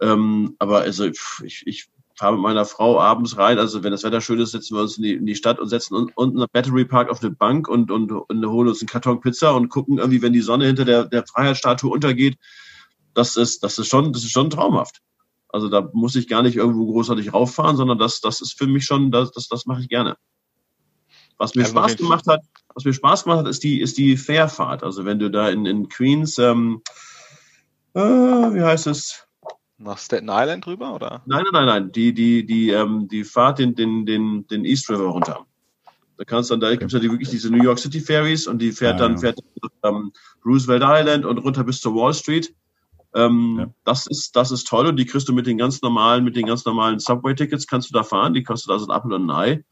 Ähm, aber also ich, ich fahre mit meiner Frau abends rein. Also wenn das Wetter schön ist, setzen wir uns in die, in die Stadt und setzen uns unten am Battery Park auf eine Bank und, und, und holen uns einen Karton Pizza und gucken irgendwie, wenn die Sonne hinter der, der Freiheitsstatue untergeht. Das ist, das ist schon, das ist schon traumhaft. Also da muss ich gar nicht irgendwo großartig rauffahren, sondern das, das ist für mich schon, das, das, das mache ich gerne. Was mir also Spaß gemacht hat, was mir Spaß gemacht hat, ist die, ist die Fährfahrt. Also wenn du da in, in Queens, ähm, äh, wie heißt es? Nach Staten Island drüber, oder? Nein, nein, nein, nein. Die, die, die, ähm, die Fahrt den, den, den, den East River runter. Da kannst dann, da gibt es ja die, wirklich diese New York City Ferries und die fährt ja, dann, fährt ähm, Roosevelt Island und runter bis zur Wall Street. Ähm, ja. Das ist, das ist toll und die kriegst du mit den ganz normalen, mit den ganz normalen Subway-Tickets kannst du da fahren. Die kostet also ein Apfel und ein Ei.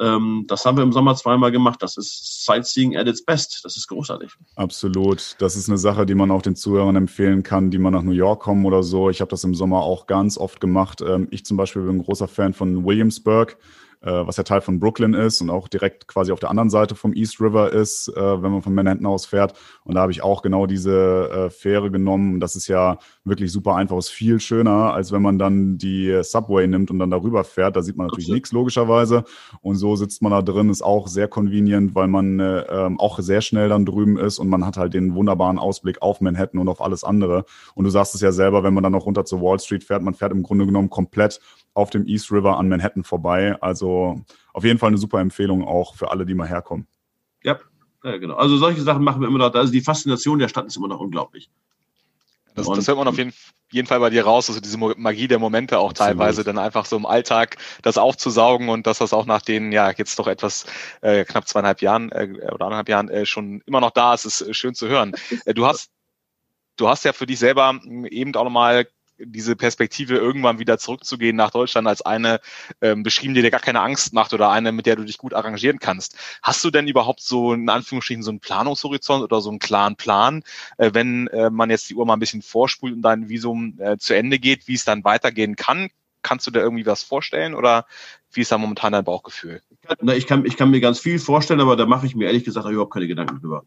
Ähm, das haben wir im Sommer zweimal gemacht. Das ist Sightseeing at its best. Das ist großartig. Absolut. Das ist eine Sache, die man auch den Zuhörern empfehlen kann, die man nach New York kommen oder so. Ich habe das im Sommer auch ganz oft gemacht. Ähm, ich zum Beispiel bin ein großer Fan von Williamsburg was ja Teil von Brooklyn ist und auch direkt quasi auf der anderen Seite vom East River ist, äh, wenn man von Manhattan aus fährt. Und da habe ich auch genau diese äh, Fähre genommen. Das ist ja wirklich super einfach, ist viel schöner, als wenn man dann die Subway nimmt und dann darüber fährt. Da sieht man natürlich nichts logischerweise. Und so sitzt man da drin, ist auch sehr convenient, weil man äh, ähm, auch sehr schnell dann drüben ist und man hat halt den wunderbaren Ausblick auf Manhattan und auf alles andere. Und du sagst es ja selber, wenn man dann noch runter zur Wall Street fährt, man fährt im Grunde genommen komplett auf dem East River an Manhattan vorbei. Also auf jeden Fall eine super Empfehlung auch für alle, die mal herkommen. Ja, Ja, genau. Also solche Sachen machen wir immer noch. Also die Faszination der Stadt ist immer noch unglaublich. Das, das hört man auf jeden, jeden, Fall bei dir raus, also diese Magie der Momente auch Absolut. teilweise dann einfach so im Alltag das aufzusaugen und dass das auch nach den, ja, jetzt doch etwas äh, knapp zweieinhalb Jahren äh, oder anderthalb Jahren äh, schon immer noch da ist, ist schön zu hören. Äh, du hast du hast ja für dich selber eben auch nochmal diese Perspektive irgendwann wieder zurückzugehen nach Deutschland als eine ähm, beschrieben, die dir gar keine Angst macht oder eine, mit der du dich gut arrangieren kannst. Hast du denn überhaupt so in Anführungsstrichen so einen Planungshorizont oder so einen klaren Plan, äh, wenn äh, man jetzt die Uhr mal ein bisschen vorspult und dein Visum äh, zu Ende geht, wie es dann weitergehen kann? Kannst du dir irgendwie was vorstellen oder wie ist da momentan dein Bauchgefühl? Ich kann, ich kann mir ganz viel vorstellen, aber da mache ich mir ehrlich gesagt überhaupt keine Gedanken drüber.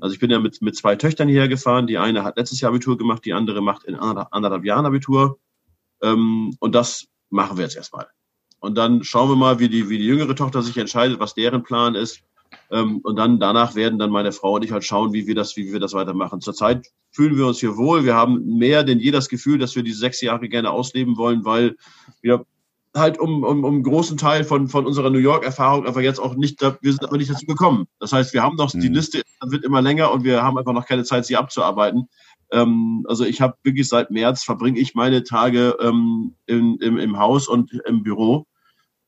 Also ich bin ja mit, mit zwei Töchtern hierher gefahren. Die eine hat letztes Jahr Abitur gemacht, die andere macht in anderthalb Jahren Abitur. Ähm, und das machen wir jetzt erstmal. Und dann schauen wir mal, wie die, wie die jüngere Tochter sich entscheidet, was deren Plan ist. Ähm, und dann danach werden dann meine Frau und ich halt schauen, wie wir das, wie wir das weitermachen. Zurzeit fühlen wir uns hier wohl. Wir haben mehr denn je das Gefühl, dass wir diese sechs Jahre gerne ausleben wollen, weil wir halt um, um, um einen großen Teil von, von unserer New York-Erfahrung aber jetzt auch nicht, wir sind aber nicht dazu gekommen. Das heißt, wir haben noch, mhm. die Liste wird immer länger und wir haben einfach noch keine Zeit, sie abzuarbeiten. Ähm, also ich habe wirklich seit März verbringe ich meine Tage ähm, in, im, im Haus und im Büro.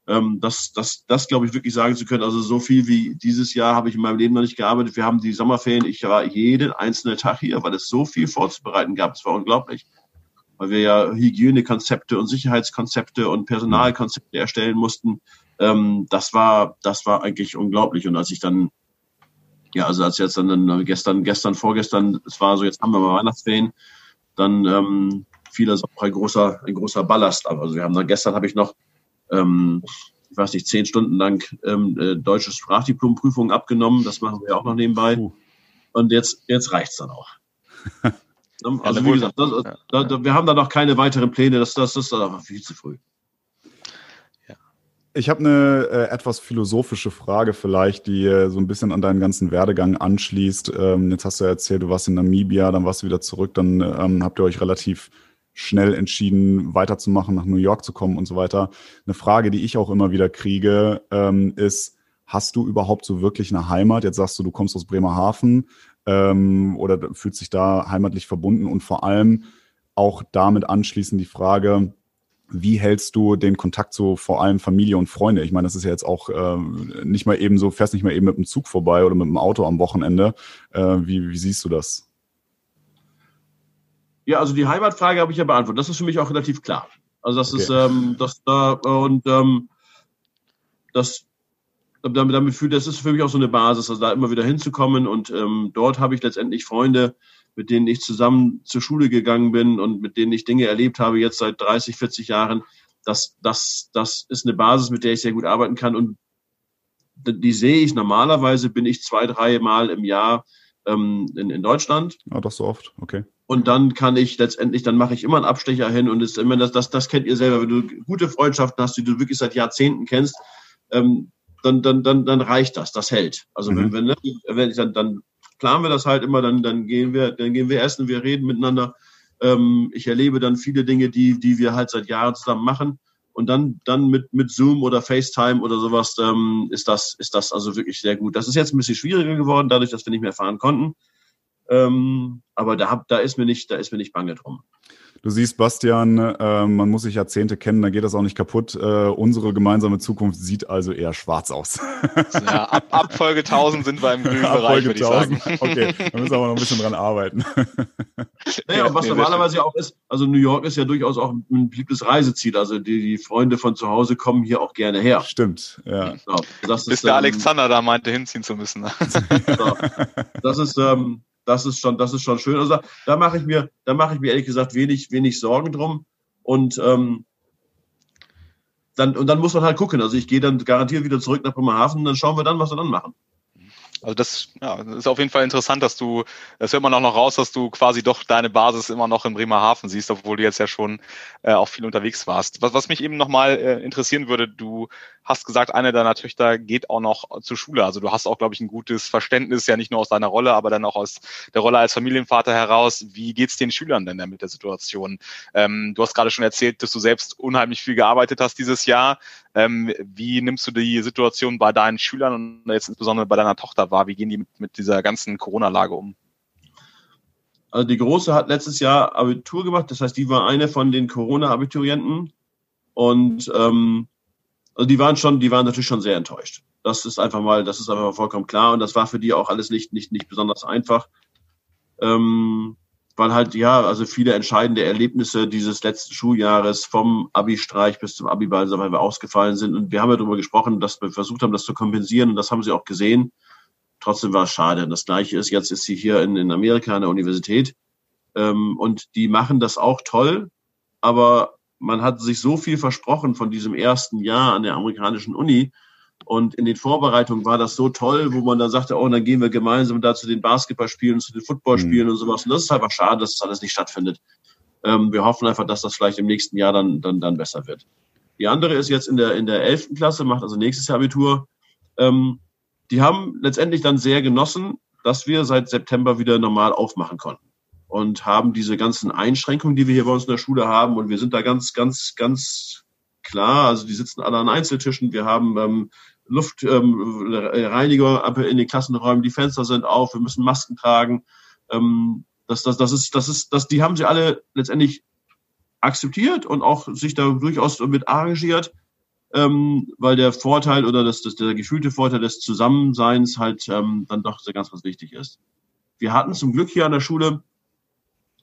Ähm, das, das, das glaube ich wirklich sagen zu können. Also so viel wie dieses Jahr habe ich in meinem Leben noch nicht gearbeitet. Wir haben die Sommerferien, ich war jeden einzelnen Tag hier, weil es so viel vorzubereiten gab. Es war unglaublich weil wir ja Hygienekonzepte und Sicherheitskonzepte und Personalkonzepte erstellen mussten. Ähm, das war, das war eigentlich unglaublich. Und als ich dann, ja, also als jetzt dann gestern, gestern, vorgestern, es war so, jetzt haben wir mal Weihnachtsferien, dann ähm, fiel das auch ein großer, ein großer Ballast ab. Also wir haben dann gestern habe ich noch, ähm, ich weiß nicht, zehn Stunden lang ähm, äh, deutsche Sprachdiplompprüfungen abgenommen. Das machen wir auch noch nebenbei. Und jetzt, jetzt reicht's dann auch. Also wie gesagt, das, da, da, wir haben da noch keine weiteren Pläne. Das, das, das ist aber viel zu früh. Ich habe eine äh, etwas philosophische Frage vielleicht, die äh, so ein bisschen an deinen ganzen Werdegang anschließt. Ähm, jetzt hast du ja erzählt, du warst in Namibia, dann warst du wieder zurück, dann ähm, habt ihr euch relativ schnell entschieden, weiterzumachen, nach New York zu kommen und so weiter. Eine Frage, die ich auch immer wieder kriege, ähm, ist, hast du überhaupt so wirklich eine Heimat? Jetzt sagst du, du kommst aus Bremerhaven ähm, oder fühlt sich da heimatlich verbunden und vor allem auch damit anschließend die Frage, wie hältst du den Kontakt zu vor allem Familie und Freunde? Ich meine, das ist ja jetzt auch äh, nicht mal eben so, fährst nicht mal eben mit dem Zug vorbei oder mit dem Auto am Wochenende. Äh, wie, wie siehst du das? Ja, also die Heimatfrage habe ich ja beantwortet. Das ist für mich auch relativ klar. Also das okay. ist ähm, das da und ähm, das damit, damit fühlt, das ist für mich auch so eine Basis, also da immer wieder hinzukommen. Und ähm, dort habe ich letztendlich Freunde, mit denen ich zusammen zur Schule gegangen bin und mit denen ich Dinge erlebt habe, jetzt seit 30, 40 Jahren. Das, das, das ist eine Basis, mit der ich sehr gut arbeiten kann. Und die sehe ich normalerweise, bin ich zwei, drei Mal im Jahr ähm, in, in Deutschland. Ah, doch so oft, okay. Und dann kann ich letztendlich, dann mache ich immer einen Abstecher hin und ist immer das, das, das kennt ihr selber, wenn du gute Freundschaften hast, die du wirklich seit Jahrzehnten kennst, ähm, dann, dann, dann, dann reicht das, das hält. Also mhm. wenn, wenn, wenn ich dann, dann planen wir das halt immer, dann, dann gehen wir, dann gehen wir essen, wir reden miteinander. Ähm, ich erlebe dann viele Dinge, die, die wir halt seit Jahren zusammen machen. Und dann, dann mit, mit Zoom oder FaceTime oder sowas ähm, ist das, ist das also wirklich sehr gut. Das ist jetzt ein bisschen schwieriger geworden, dadurch, dass wir nicht mehr fahren konnten. Ähm, aber da, da ist mir nicht, da ist mir nicht bange drum. Du siehst, Bastian, äh, man muss sich Jahrzehnte kennen, da geht das auch nicht kaputt. Äh, unsere gemeinsame Zukunft sieht also eher schwarz aus. ja, ab, ab Folge 1000 sind wir im grünen ab Bereich, würde ich sagen. Okay, da müssen wir aber noch ein bisschen dran arbeiten. naja, und was normalerweise auch ist, also New York ist ja durchaus auch ein beliebtes Reiseziel. Also die, die Freunde von zu Hause kommen hier auch gerne her. Stimmt, ja. Das Bis der ähm, Alexander da meinte, hinziehen zu müssen. so, das ist, ähm, das ist schon, das ist schon schön. Also da mache ich mir, da mache ich mir ehrlich gesagt wenig, wenig Sorgen drum. Und ähm, dann, und dann muss man halt gucken. Also ich gehe dann garantiert wieder zurück nach Bremerhaven und dann schauen wir dann, was wir dann machen. Also das, ja, ist auf jeden Fall interessant, dass du, das hört man auch noch raus, dass du quasi doch deine Basis immer noch in Bremerhaven siehst, obwohl du jetzt ja schon äh, auch viel unterwegs warst. Was, was mich eben nochmal äh, interessieren würde, du hast gesagt, eine deiner Töchter geht auch noch zur Schule. Also du hast auch, glaube ich, ein gutes Verständnis, ja nicht nur aus deiner Rolle, aber dann auch aus der Rolle als Familienvater heraus. Wie geht's den Schülern denn mit der Situation? Ähm, du hast gerade schon erzählt, dass du selbst unheimlich viel gearbeitet hast dieses Jahr. Ähm, wie nimmst du die Situation bei deinen Schülern und jetzt insbesondere bei deiner Tochter war. Wie gehen die mit, mit dieser ganzen Corona-Lage um? Also die Große hat letztes Jahr Abitur gemacht, das heißt, die war eine von den Corona-Abiturienten. Und ähm, also die waren schon, die waren natürlich schon sehr enttäuscht. Das ist einfach mal, das ist einfach mal vollkommen klar. Und das war für die auch alles nicht, nicht, nicht besonders einfach. Ähm, weil halt, ja, also viele entscheidende Erlebnisse dieses letzten Schuljahres vom Abi-Streich bis zum Abi-Ball ausgefallen sind. Und wir haben ja darüber gesprochen, dass wir versucht haben, das zu kompensieren. Und das haben sie auch gesehen. Trotzdem war es schade. Das Gleiche ist, jetzt ist sie hier in, in Amerika an der Universität. Ähm, und die machen das auch toll. Aber man hat sich so viel versprochen von diesem ersten Jahr an der amerikanischen Uni. Und in den Vorbereitungen war das so toll, wo man dann sagte, oh, dann gehen wir gemeinsam da zu den Basketballspielen, zu den Footballspielen mhm. und sowas. Und das ist einfach schade, dass das alles nicht stattfindet. Ähm, wir hoffen einfach, dass das vielleicht im nächsten Jahr dann, dann, dann besser wird. Die andere ist jetzt in der, in der 11. Klasse, macht also nächstes Jahr Abitur. Ähm, die haben letztendlich dann sehr genossen, dass wir seit September wieder normal aufmachen konnten und haben diese ganzen Einschränkungen, die wir hier bei uns in der Schule haben. Und wir sind da ganz, ganz, ganz klar. Also die sitzen alle an Einzeltischen. Wir haben ähm, Luftreiniger ähm, in den Klassenräumen, die Fenster sind auf, wir müssen Masken tragen. Ähm, das, das, das ist, das ist, das, die haben sie alle letztendlich akzeptiert und auch sich da durchaus mit arrangiert, ähm, weil der Vorteil oder das, das, der gefühlte Vorteil des Zusammenseins halt ähm, dann doch sehr ganz was wichtig ist. Wir hatten zum Glück hier an der Schule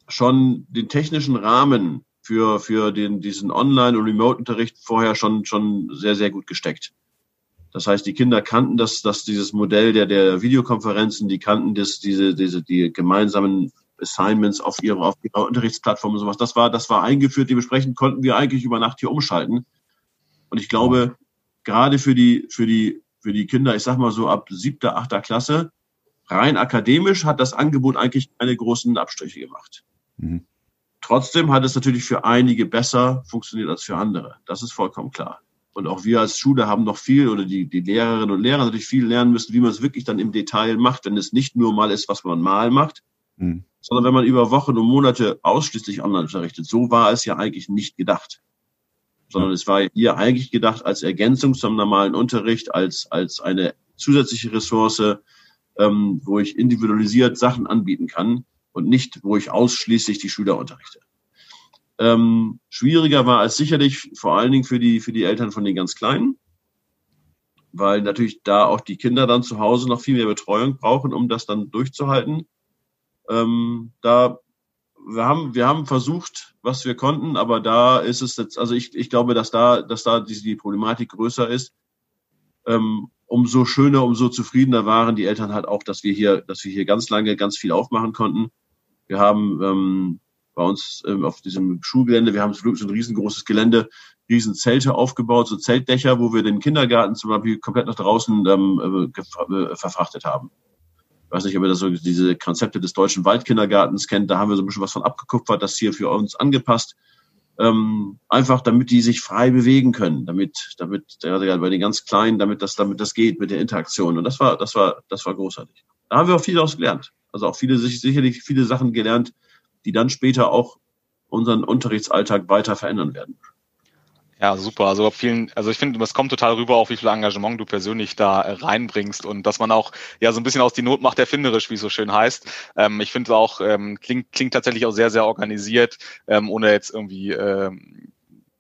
schon den technischen Rahmen für, für den, diesen Online- und Remote-Unterricht vorher schon, schon sehr, sehr gut gesteckt. Das heißt, die Kinder kannten das, dass dieses Modell der, der Videokonferenzen, die kannten das, diese, diese, die gemeinsamen Assignments auf ihrer, auf ihrer Unterrichtsplattform und sowas. Das war, das war eingeführt. Dementsprechend konnten wir eigentlich über Nacht hier umschalten. Und ich glaube, gerade für die, für die, für die Kinder, ich sag mal so ab siebter, achter Klasse, rein akademisch hat das Angebot eigentlich keine großen Abstriche gemacht. Mhm. Trotzdem hat es natürlich für einige besser funktioniert als für andere. Das ist vollkommen klar. Und auch wir als Schule haben noch viel oder die, die Lehrerinnen und Lehrer natürlich viel lernen müssen, wie man es wirklich dann im Detail macht, wenn es nicht nur mal ist, was man mal macht, mhm. sondern wenn man über Wochen und Monate ausschließlich online unterrichtet. So war es ja eigentlich nicht gedacht. Sondern es war hier eigentlich gedacht als Ergänzung zum normalen Unterricht, als, als eine zusätzliche Ressource, ähm, wo ich individualisiert Sachen anbieten kann und nicht, wo ich ausschließlich die Schüler unterrichte. Ähm, schwieriger war es sicherlich vor allen Dingen für die, für die Eltern von den ganz Kleinen, weil natürlich da auch die Kinder dann zu Hause noch viel mehr Betreuung brauchen, um das dann durchzuhalten. Ähm, da wir haben, wir haben versucht, was wir konnten, aber da ist es jetzt, also ich, ich glaube, dass da, dass da die, die Problematik größer ist. Ähm, umso schöner, umso zufriedener waren die Eltern halt auch, dass wir hier, dass wir hier ganz lange ganz viel aufmachen konnten. Wir haben ähm, bei uns ähm, auf diesem Schulgelände. Wir haben so ein riesengroßes Gelände, riesen Zelte aufgebaut, so Zeltdächer, wo wir den Kindergarten zum Beispiel komplett nach draußen ähm, äh, verfrachtet haben. Ich weiß nicht, ob ihr das so diese Konzepte des deutschen Waldkindergartens kennt. Da haben wir so ein bisschen was von abgekupfert, das hier für uns angepasst. Ähm, einfach damit die sich frei bewegen können, damit, damit, gerade bei den ganz Kleinen, damit das, damit das geht mit der Interaktion. Und das war, das war, das war großartig. Da haben wir auch viel daraus gelernt. Also auch viele, sicherlich viele Sachen gelernt, die dann später auch unseren Unterrichtsalltag weiter verändern werden. Ja, super. Also vielen, also ich finde, es kommt total rüber, auch wie viel Engagement du persönlich da äh, reinbringst und dass man auch ja so ein bisschen aus die Not macht erfinderisch, wie es so schön heißt. Ähm, ich finde auch ähm, klingt klingt tatsächlich auch sehr sehr organisiert, ähm, ohne jetzt irgendwie ähm,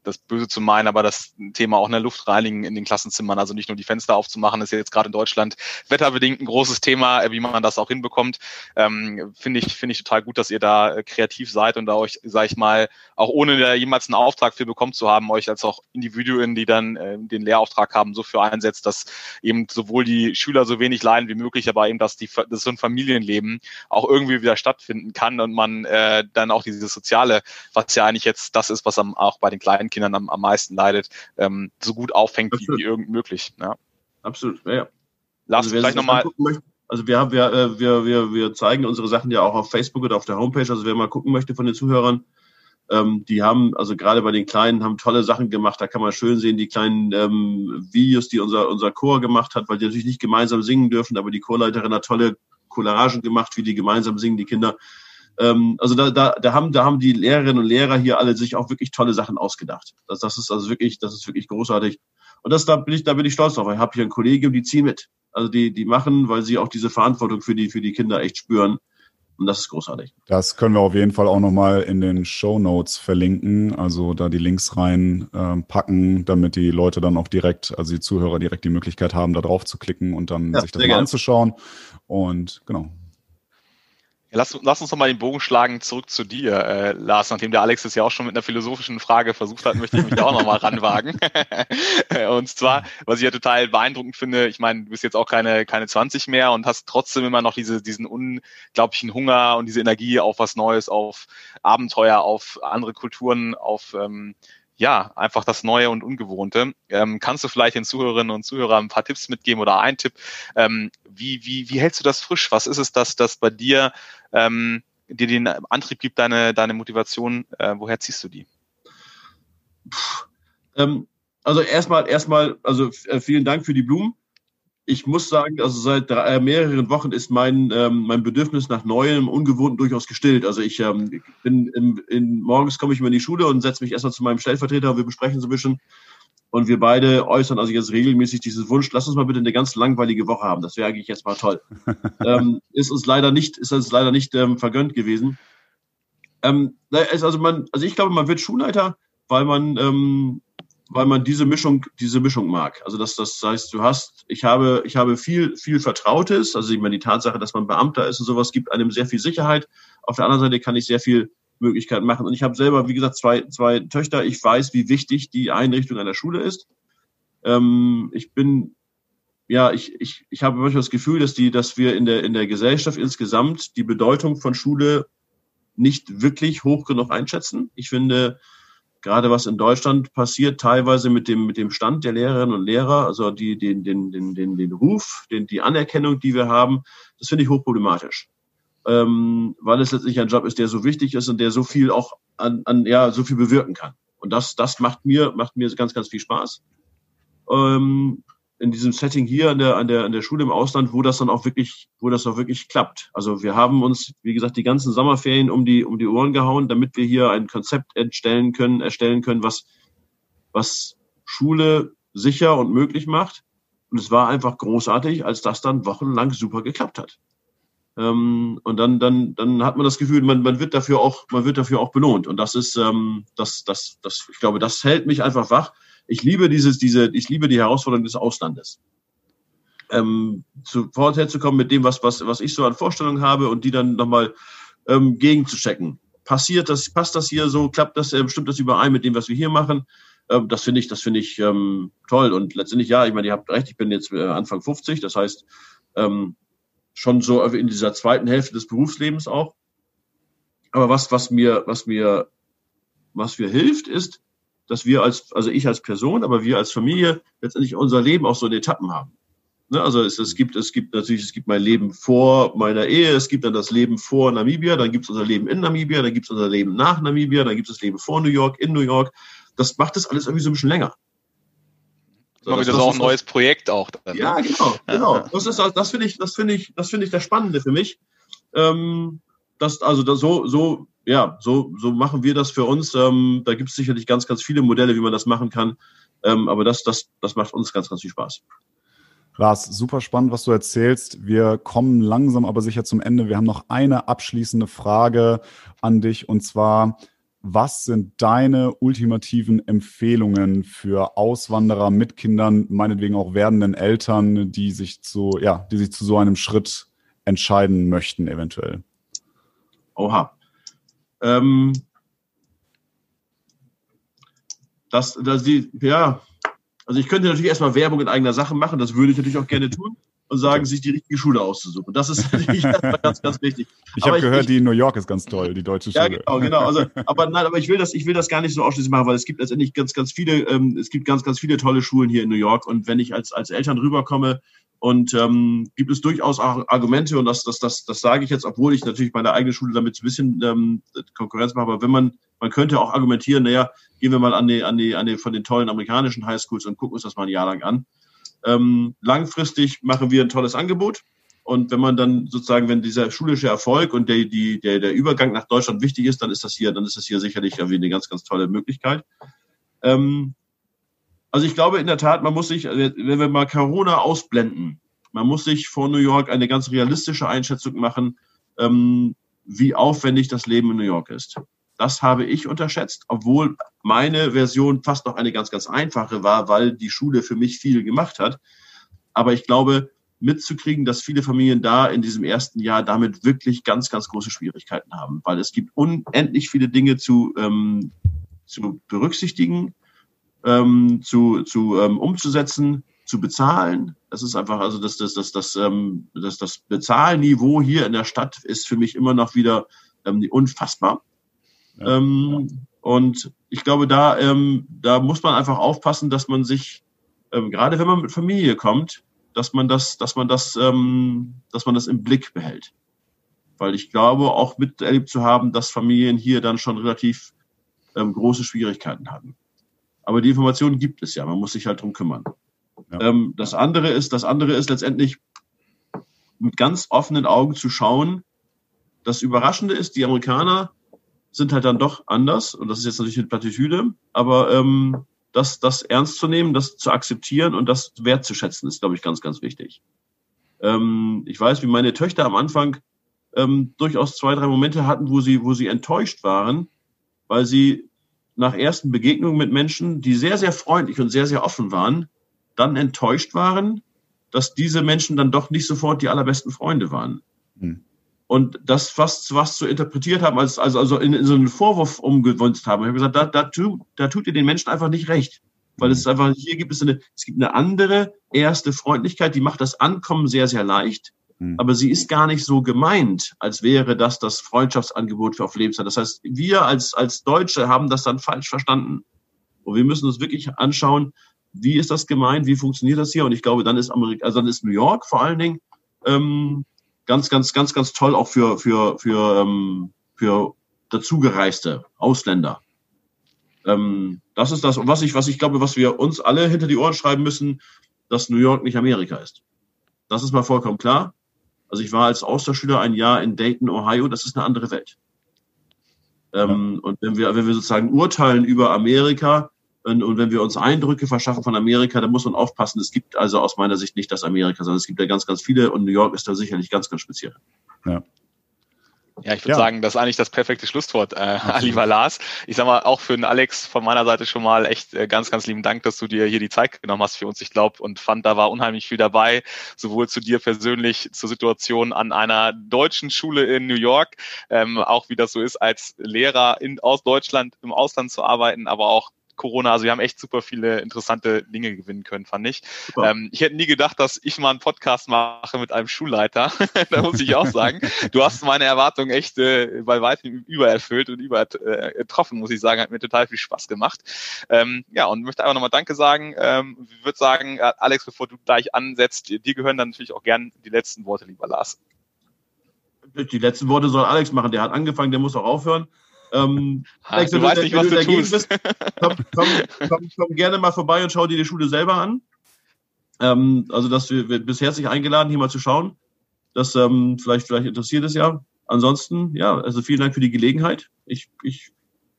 das Böse zu meinen, aber das Thema auch eine Luft reinigen in den Klassenzimmern, also nicht nur die Fenster aufzumachen, ist ja jetzt gerade in Deutschland wetterbedingt ein großes Thema, äh, wie man das auch hinbekommt. Ähm, finde ich, finde ich total gut, dass ihr da äh, kreativ seid und da euch, sag ich mal, auch ohne da jemals einen Auftrag für bekommen zu haben, euch als auch Individuen, die dann äh, den Lehrauftrag haben, so für einsetzt, dass eben sowohl die Schüler so wenig leiden wie möglich, aber eben, dass die, dass so ein Familienleben auch irgendwie wieder stattfinden kann und man äh, dann auch dieses Soziale, was ja eigentlich jetzt das ist, was am, auch bei den kleinen Kindern am, am meisten leidet, ähm, so gut auffängt wie, wie irgend möglich. Ja. Absolut, ja. Lars, also, vielleicht nochmal. Also wir haben, wir, äh, wir, wir, wir zeigen unsere Sachen ja auch auf Facebook oder auf der Homepage. Also wer mal gucken möchte von den Zuhörern, ähm, die haben, also gerade bei den Kleinen, haben tolle Sachen gemacht. Da kann man schön sehen, die kleinen ähm, Videos, die unser, unser Chor gemacht hat, weil die natürlich nicht gemeinsam singen dürfen, aber die Chorleiterin hat tolle Collagen gemacht, wie die gemeinsam singen, die Kinder. Ähm, also da, da, da, haben, da haben die Lehrerinnen und Lehrer hier alle sich auch wirklich tolle Sachen ausgedacht. Das, das ist also wirklich, das ist wirklich großartig. Und das da bin ich, da bin ich stolz drauf. Ich habe hier ein Kollegium, die ziehen mit. Also die, die machen, weil sie auch diese Verantwortung für die, für die Kinder echt spüren. Und das ist großartig. Das können wir auf jeden Fall auch nochmal in den Show Notes verlinken. Also da die Links rein äh, packen, damit die Leute dann auch direkt, also die Zuhörer direkt die Möglichkeit haben, da drauf zu klicken und dann ja, sich das mal gerne. anzuschauen. Und genau, lass, lass, uns noch mal den Bogen schlagen zurück zu dir, äh, Lars. Nachdem der Alex es ja auch schon mit einer philosophischen Frage versucht hat, möchte ich mich da auch noch mal ranwagen. und zwar, was ich ja total beeindruckend finde, ich meine, du bist jetzt auch keine, keine 20 mehr und hast trotzdem immer noch diese, diesen unglaublichen Hunger und diese Energie auf was Neues, auf Abenteuer, auf andere Kulturen, auf ähm, ja, einfach das Neue und Ungewohnte. Ähm, kannst du vielleicht den Zuhörerinnen und Zuhörern ein paar Tipps mitgeben oder ein Tipp? Ähm, wie, wie, wie hältst du das frisch? Was ist es, dass das bei dir ähm, dir den Antrieb gibt, deine, deine Motivation? Äh, woher ziehst du die? Puh, ähm, also erstmal, erstmal, also äh, vielen Dank für die Blumen ich muss sagen, also seit drei, äh, mehreren Wochen ist mein, ähm, mein Bedürfnis nach Neuem, Ungewohnten durchaus gestillt. Also ich ähm, bin im, in, morgens komme ich immer in die Schule und setze mich erstmal zu meinem Stellvertreter und wir besprechen so ein bisschen. Und wir beide äußern also jetzt regelmäßig diesen Wunsch, lass uns mal bitte eine ganz langweilige Woche haben. Das wäre eigentlich jetzt mal toll. ähm, ist uns leider nicht, ist uns leider nicht ähm, vergönnt gewesen. Ähm, also man, also ich glaube, man wird Schulleiter, weil man ähm, weil man diese Mischung, diese Mischung mag. Also das, das heißt, du hast, ich habe, ich habe viel, viel Vertrautes. Also ich meine, die Tatsache, dass man Beamter ist und sowas, gibt einem sehr viel Sicherheit. Auf der anderen Seite kann ich sehr viel Möglichkeiten machen. Und ich habe selber, wie gesagt, zwei, zwei Töchter. Ich weiß, wie wichtig die Einrichtung einer Schule ist. Ähm, ich bin, ja, ich, ich, ich habe manchmal das Gefühl, dass die, dass wir in der, in der Gesellschaft insgesamt die Bedeutung von Schule nicht wirklich hoch genug einschätzen. Ich finde, gerade was in Deutschland passiert, teilweise mit dem, mit dem Stand der Lehrerinnen und Lehrer, also die, den, den, den, den, den Ruf, den, die Anerkennung, die wir haben, das finde ich hochproblematisch. Ähm, weil es letztlich ein Job ist, der so wichtig ist und der so viel auch an, an ja, so viel bewirken kann. Und das, das macht mir, macht mir ganz, ganz viel Spaß. Ähm, in diesem Setting hier an der, an der, an der Schule im Ausland, wo das dann auch wirklich, wo das auch wirklich klappt. Also wir haben uns, wie gesagt, die ganzen Sommerferien um die, um die Ohren gehauen, damit wir hier ein Konzept erstellen können, erstellen können, was, was Schule sicher und möglich macht. Und es war einfach großartig, als das dann wochenlang super geklappt hat. Ähm, und dann, dann, dann hat man das Gefühl, man, man wird dafür auch, man wird dafür auch belohnt. Und das ist, ähm, das, das, das, ich glaube, das hält mich einfach wach ich liebe dieses, diese, ich liebe die Herausforderung des Auslandes. Ähm, zu vorher zu kommen mit dem, was, was, was ich so an Vorstellungen habe und die dann nochmal ähm, gegenzuchecken. Passiert das, passt das hier so, klappt das, äh, stimmt das überein mit dem, was wir hier machen? Ähm, das finde ich, das finde ich ähm, toll. Und letztendlich, ja, ich meine, ihr habt recht, ich bin jetzt äh, Anfang 50, das heißt, ähm, schon so in dieser zweiten Hälfte des Berufslebens auch. Aber was, was mir, was mir, was mir hilft, ist, dass wir als, also ich als Person, aber wir als Familie letztendlich unser Leben auch so in Etappen haben. Ne, also es, es gibt, es gibt natürlich, es gibt mein Leben vor meiner Ehe, es gibt dann das Leben vor Namibia, dann gibt es unser Leben in Namibia, dann gibt es unser Leben nach Namibia, dann gibt es das Leben vor New York, in New York. Das macht das alles irgendwie so ein bisschen länger. So, das, das ist auch ein neues Projekt auch. Dann, ne? Ja, genau, genau. Das ist, das finde ich, das finde ich, das finde ich das Spannende für mich. Ähm, das, also das, so, so ja, so, so machen wir das für uns. Ähm, da gibt es sicherlich ganz, ganz viele Modelle, wie man das machen kann. Ähm, aber das, das, das macht uns ganz, ganz viel Spaß. Lars, super spannend, was du erzählst. Wir kommen langsam aber sicher zum Ende. Wir haben noch eine abschließende Frage an dich und zwar, was sind deine ultimativen Empfehlungen für Auswanderer mit Kindern, meinetwegen auch werdenden Eltern, die sich zu, ja, die sich zu so einem Schritt entscheiden möchten, eventuell? Oha. Ähm, dass, dass die, ja, also ich könnte natürlich erstmal Werbung in eigener Sache machen, das würde ich natürlich auch gerne tun und sagen, sich die richtige Schule auszusuchen. Das ist natürlich ganz, ganz wichtig. Ich habe gehört, ich, die in New York ist ganz toll, die deutsche Schule. Ja, genau, genau. Also, aber nein, aber ich will das, ich will das gar nicht so ausschließlich machen, weil es gibt letztendlich ganz, ganz viele, ähm, es gibt ganz, ganz viele tolle Schulen hier in New York und wenn ich als, als Eltern rüberkomme und ähm, gibt es durchaus auch Argumente, und das, das, das, das sage ich jetzt, obwohl ich natürlich meine eigene Schule damit ein bisschen ähm, Konkurrenz mache, aber wenn man, man könnte auch argumentieren, naja, gehen wir mal an die, an die, an die von den tollen amerikanischen Highschools und gucken uns das mal ein Jahr lang an. Ähm, langfristig machen wir ein tolles Angebot. Und wenn man dann sozusagen, wenn dieser schulische Erfolg und der, die, der, der Übergang nach Deutschland wichtig ist, dann ist das hier, dann ist das hier sicherlich irgendwie eine ganz, ganz tolle Möglichkeit. Ähm, Also ich glaube in der Tat, man muss sich, wenn wir mal Corona ausblenden, man muss sich vor New York eine ganz realistische Einschätzung machen, ähm, wie aufwendig das Leben in New York ist. Das habe ich unterschätzt, obwohl meine Version fast noch eine ganz, ganz einfache war, weil die Schule für mich viel gemacht hat. Aber ich glaube, mitzukriegen, dass viele Familien da in diesem ersten Jahr damit wirklich ganz, ganz große Schwierigkeiten haben, weil es gibt unendlich viele Dinge zu, ähm, zu berücksichtigen, ähm, zu, zu ähm, umzusetzen, zu bezahlen. Das ist einfach, also das, das, das, das, ähm, das, das Bezahlniveau hier in der Stadt ist für mich immer noch wieder ähm, unfassbar. Ja. Ähm, und ich glaube, da, ähm, da muss man einfach aufpassen, dass man sich, ähm, gerade wenn man mit Familie kommt, dass man das, dass man das, ähm, dass man das im Blick behält. Weil ich glaube, auch miterlebt zu haben, dass Familien hier dann schon relativ ähm, große Schwierigkeiten hatten. Aber die Informationen gibt es ja, man muss sich halt drum kümmern. Ja. Ähm, das andere ist, das andere ist letztendlich mit ganz offenen Augen zu schauen. Das Überraschende ist, die Amerikaner sind halt dann doch anders und das ist jetzt natürlich eine Plattitüde, aber ähm, das, das ernst zu nehmen, das zu akzeptieren und das wertzuschätzen, ist, glaube ich, ganz, ganz wichtig. Ähm, ich weiß, wie meine Töchter am Anfang ähm, durchaus zwei, drei Momente hatten, wo sie, wo sie enttäuscht waren, weil sie nach ersten Begegnungen mit Menschen, die sehr, sehr freundlich und sehr, sehr offen waren, dann enttäuscht waren, dass diese Menschen dann doch nicht sofort die allerbesten Freunde waren. Hm. Und das, was, was zu interpretiert haben, als, also, also in, in so einen Vorwurf umgewünscht haben. Ich habe gesagt, da, da, tu, da tut ihr den Menschen einfach nicht recht. Weil es ist einfach, hier gibt es eine, es gibt eine andere erste Freundlichkeit, die macht das Ankommen sehr, sehr leicht. Hm. Aber sie ist gar nicht so gemeint, als wäre das das Freundschaftsangebot für auf Lebenszeit. Das heißt, wir als, als Deutsche haben das dann falsch verstanden. Und wir müssen uns wirklich anschauen, wie ist das gemeint, wie funktioniert das hier? Und ich glaube, dann ist Amerika, also dann ist New York vor allen Dingen ähm, ganz, ganz, ganz, ganz toll auch für, für, für, ähm, für dazugereiste Ausländer. Ähm, das ist das, was ich, was ich glaube, was wir uns alle hinter die Ohren schreiben müssen, dass New York nicht Amerika ist. Das ist mal vollkommen klar. Also ich war als Austauschschüler ein Jahr in Dayton, Ohio. Das ist eine andere Welt. Ähm. Und wenn wir, wenn wir sozusagen urteilen über Amerika, und, und wenn wir uns Eindrücke verschaffen von Amerika, dann muss man aufpassen. Es gibt also aus meiner Sicht nicht das Amerika, sondern es gibt ja ganz, ganz viele und New York ist da sicherlich ganz, ganz speziell. Ja. Ja, ich würde ja. sagen, das ist eigentlich das perfekte Schlusswort, äh, lieber Lars. Ich sag mal, auch für den Alex von meiner Seite schon mal echt äh, ganz, ganz lieben Dank, dass du dir hier die Zeit genommen hast für uns. Ich glaube und fand, da war unheimlich viel dabei, sowohl zu dir persönlich, zur Situation an einer deutschen Schule in New York, ähm, auch wie das so ist, als Lehrer in, aus Deutschland im Ausland zu arbeiten, aber auch Corona. Also wir haben echt super viele interessante Dinge gewinnen können, fand ich. Ähm, ich hätte nie gedacht, dass ich mal einen Podcast mache mit einem Schulleiter. da muss ich auch sagen, du hast meine Erwartungen echt äh, bei weitem übererfüllt und übertroffen, muss ich sagen. Hat mir total viel Spaß gemacht. Ähm, ja, und möchte einfach nochmal Danke sagen. Ähm, ich würde sagen, äh, Alex, bevor du gleich ansetzt, dir gehören dann natürlich auch gern die letzten Worte, lieber Lars. Die letzten Worte soll Alex machen. Der hat angefangen, der muss auch aufhören. Ähm, ha, du weißt nicht, was du, tust. Bist, komm, komm, komm, komm, gerne mal vorbei und schau dir die Schule selber an. Ähm, also, dass wir, wir bist herzlich eingeladen, hier mal zu schauen. Das ähm, vielleicht, vielleicht interessiert es ja. Ansonsten, ja, also vielen Dank für die Gelegenheit. Ich, ich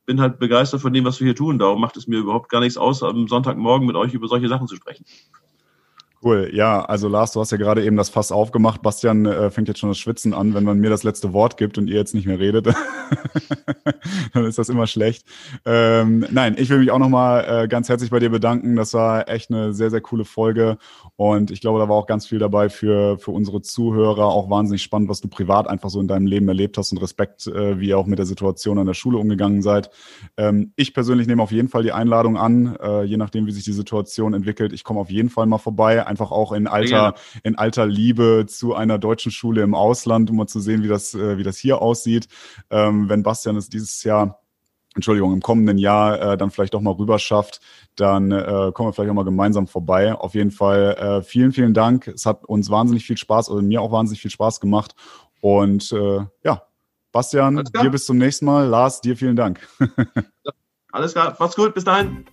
bin halt begeistert von dem, was wir hier tun. Darum macht es mir überhaupt gar nichts aus, am Sonntagmorgen mit euch über solche Sachen zu sprechen. Cool, ja, also Lars, du hast ja gerade eben das Fass aufgemacht. Bastian äh, fängt jetzt schon das Schwitzen an, wenn man mir das letzte Wort gibt und ihr jetzt nicht mehr redet, dann ist das immer schlecht. Ähm, nein, ich will mich auch nochmal äh, ganz herzlich bei dir bedanken. Das war echt eine sehr, sehr coole Folge und ich glaube, da war auch ganz viel dabei für, für unsere Zuhörer. Auch wahnsinnig spannend, was du privat einfach so in deinem Leben erlebt hast und Respekt, äh, wie ihr auch mit der Situation an der Schule umgegangen seid. Ähm, ich persönlich nehme auf jeden Fall die Einladung an, äh, je nachdem, wie sich die Situation entwickelt. Ich komme auf jeden Fall mal vorbei einfach auch in alter, in alter Liebe zu einer deutschen Schule im Ausland, um mal zu sehen, wie das, äh, wie das hier aussieht. Ähm, wenn Bastian es dieses Jahr Entschuldigung, im kommenden Jahr äh, dann vielleicht doch mal rüber schafft, dann äh, kommen wir vielleicht auch mal gemeinsam vorbei. Auf jeden Fall äh, vielen, vielen Dank. Es hat uns wahnsinnig viel Spaß, oder mir auch wahnsinnig viel Spaß gemacht. Und äh, ja, Bastian, dir bis zum nächsten Mal. Lars, dir vielen Dank. Alles klar, mach's gut, bis dahin.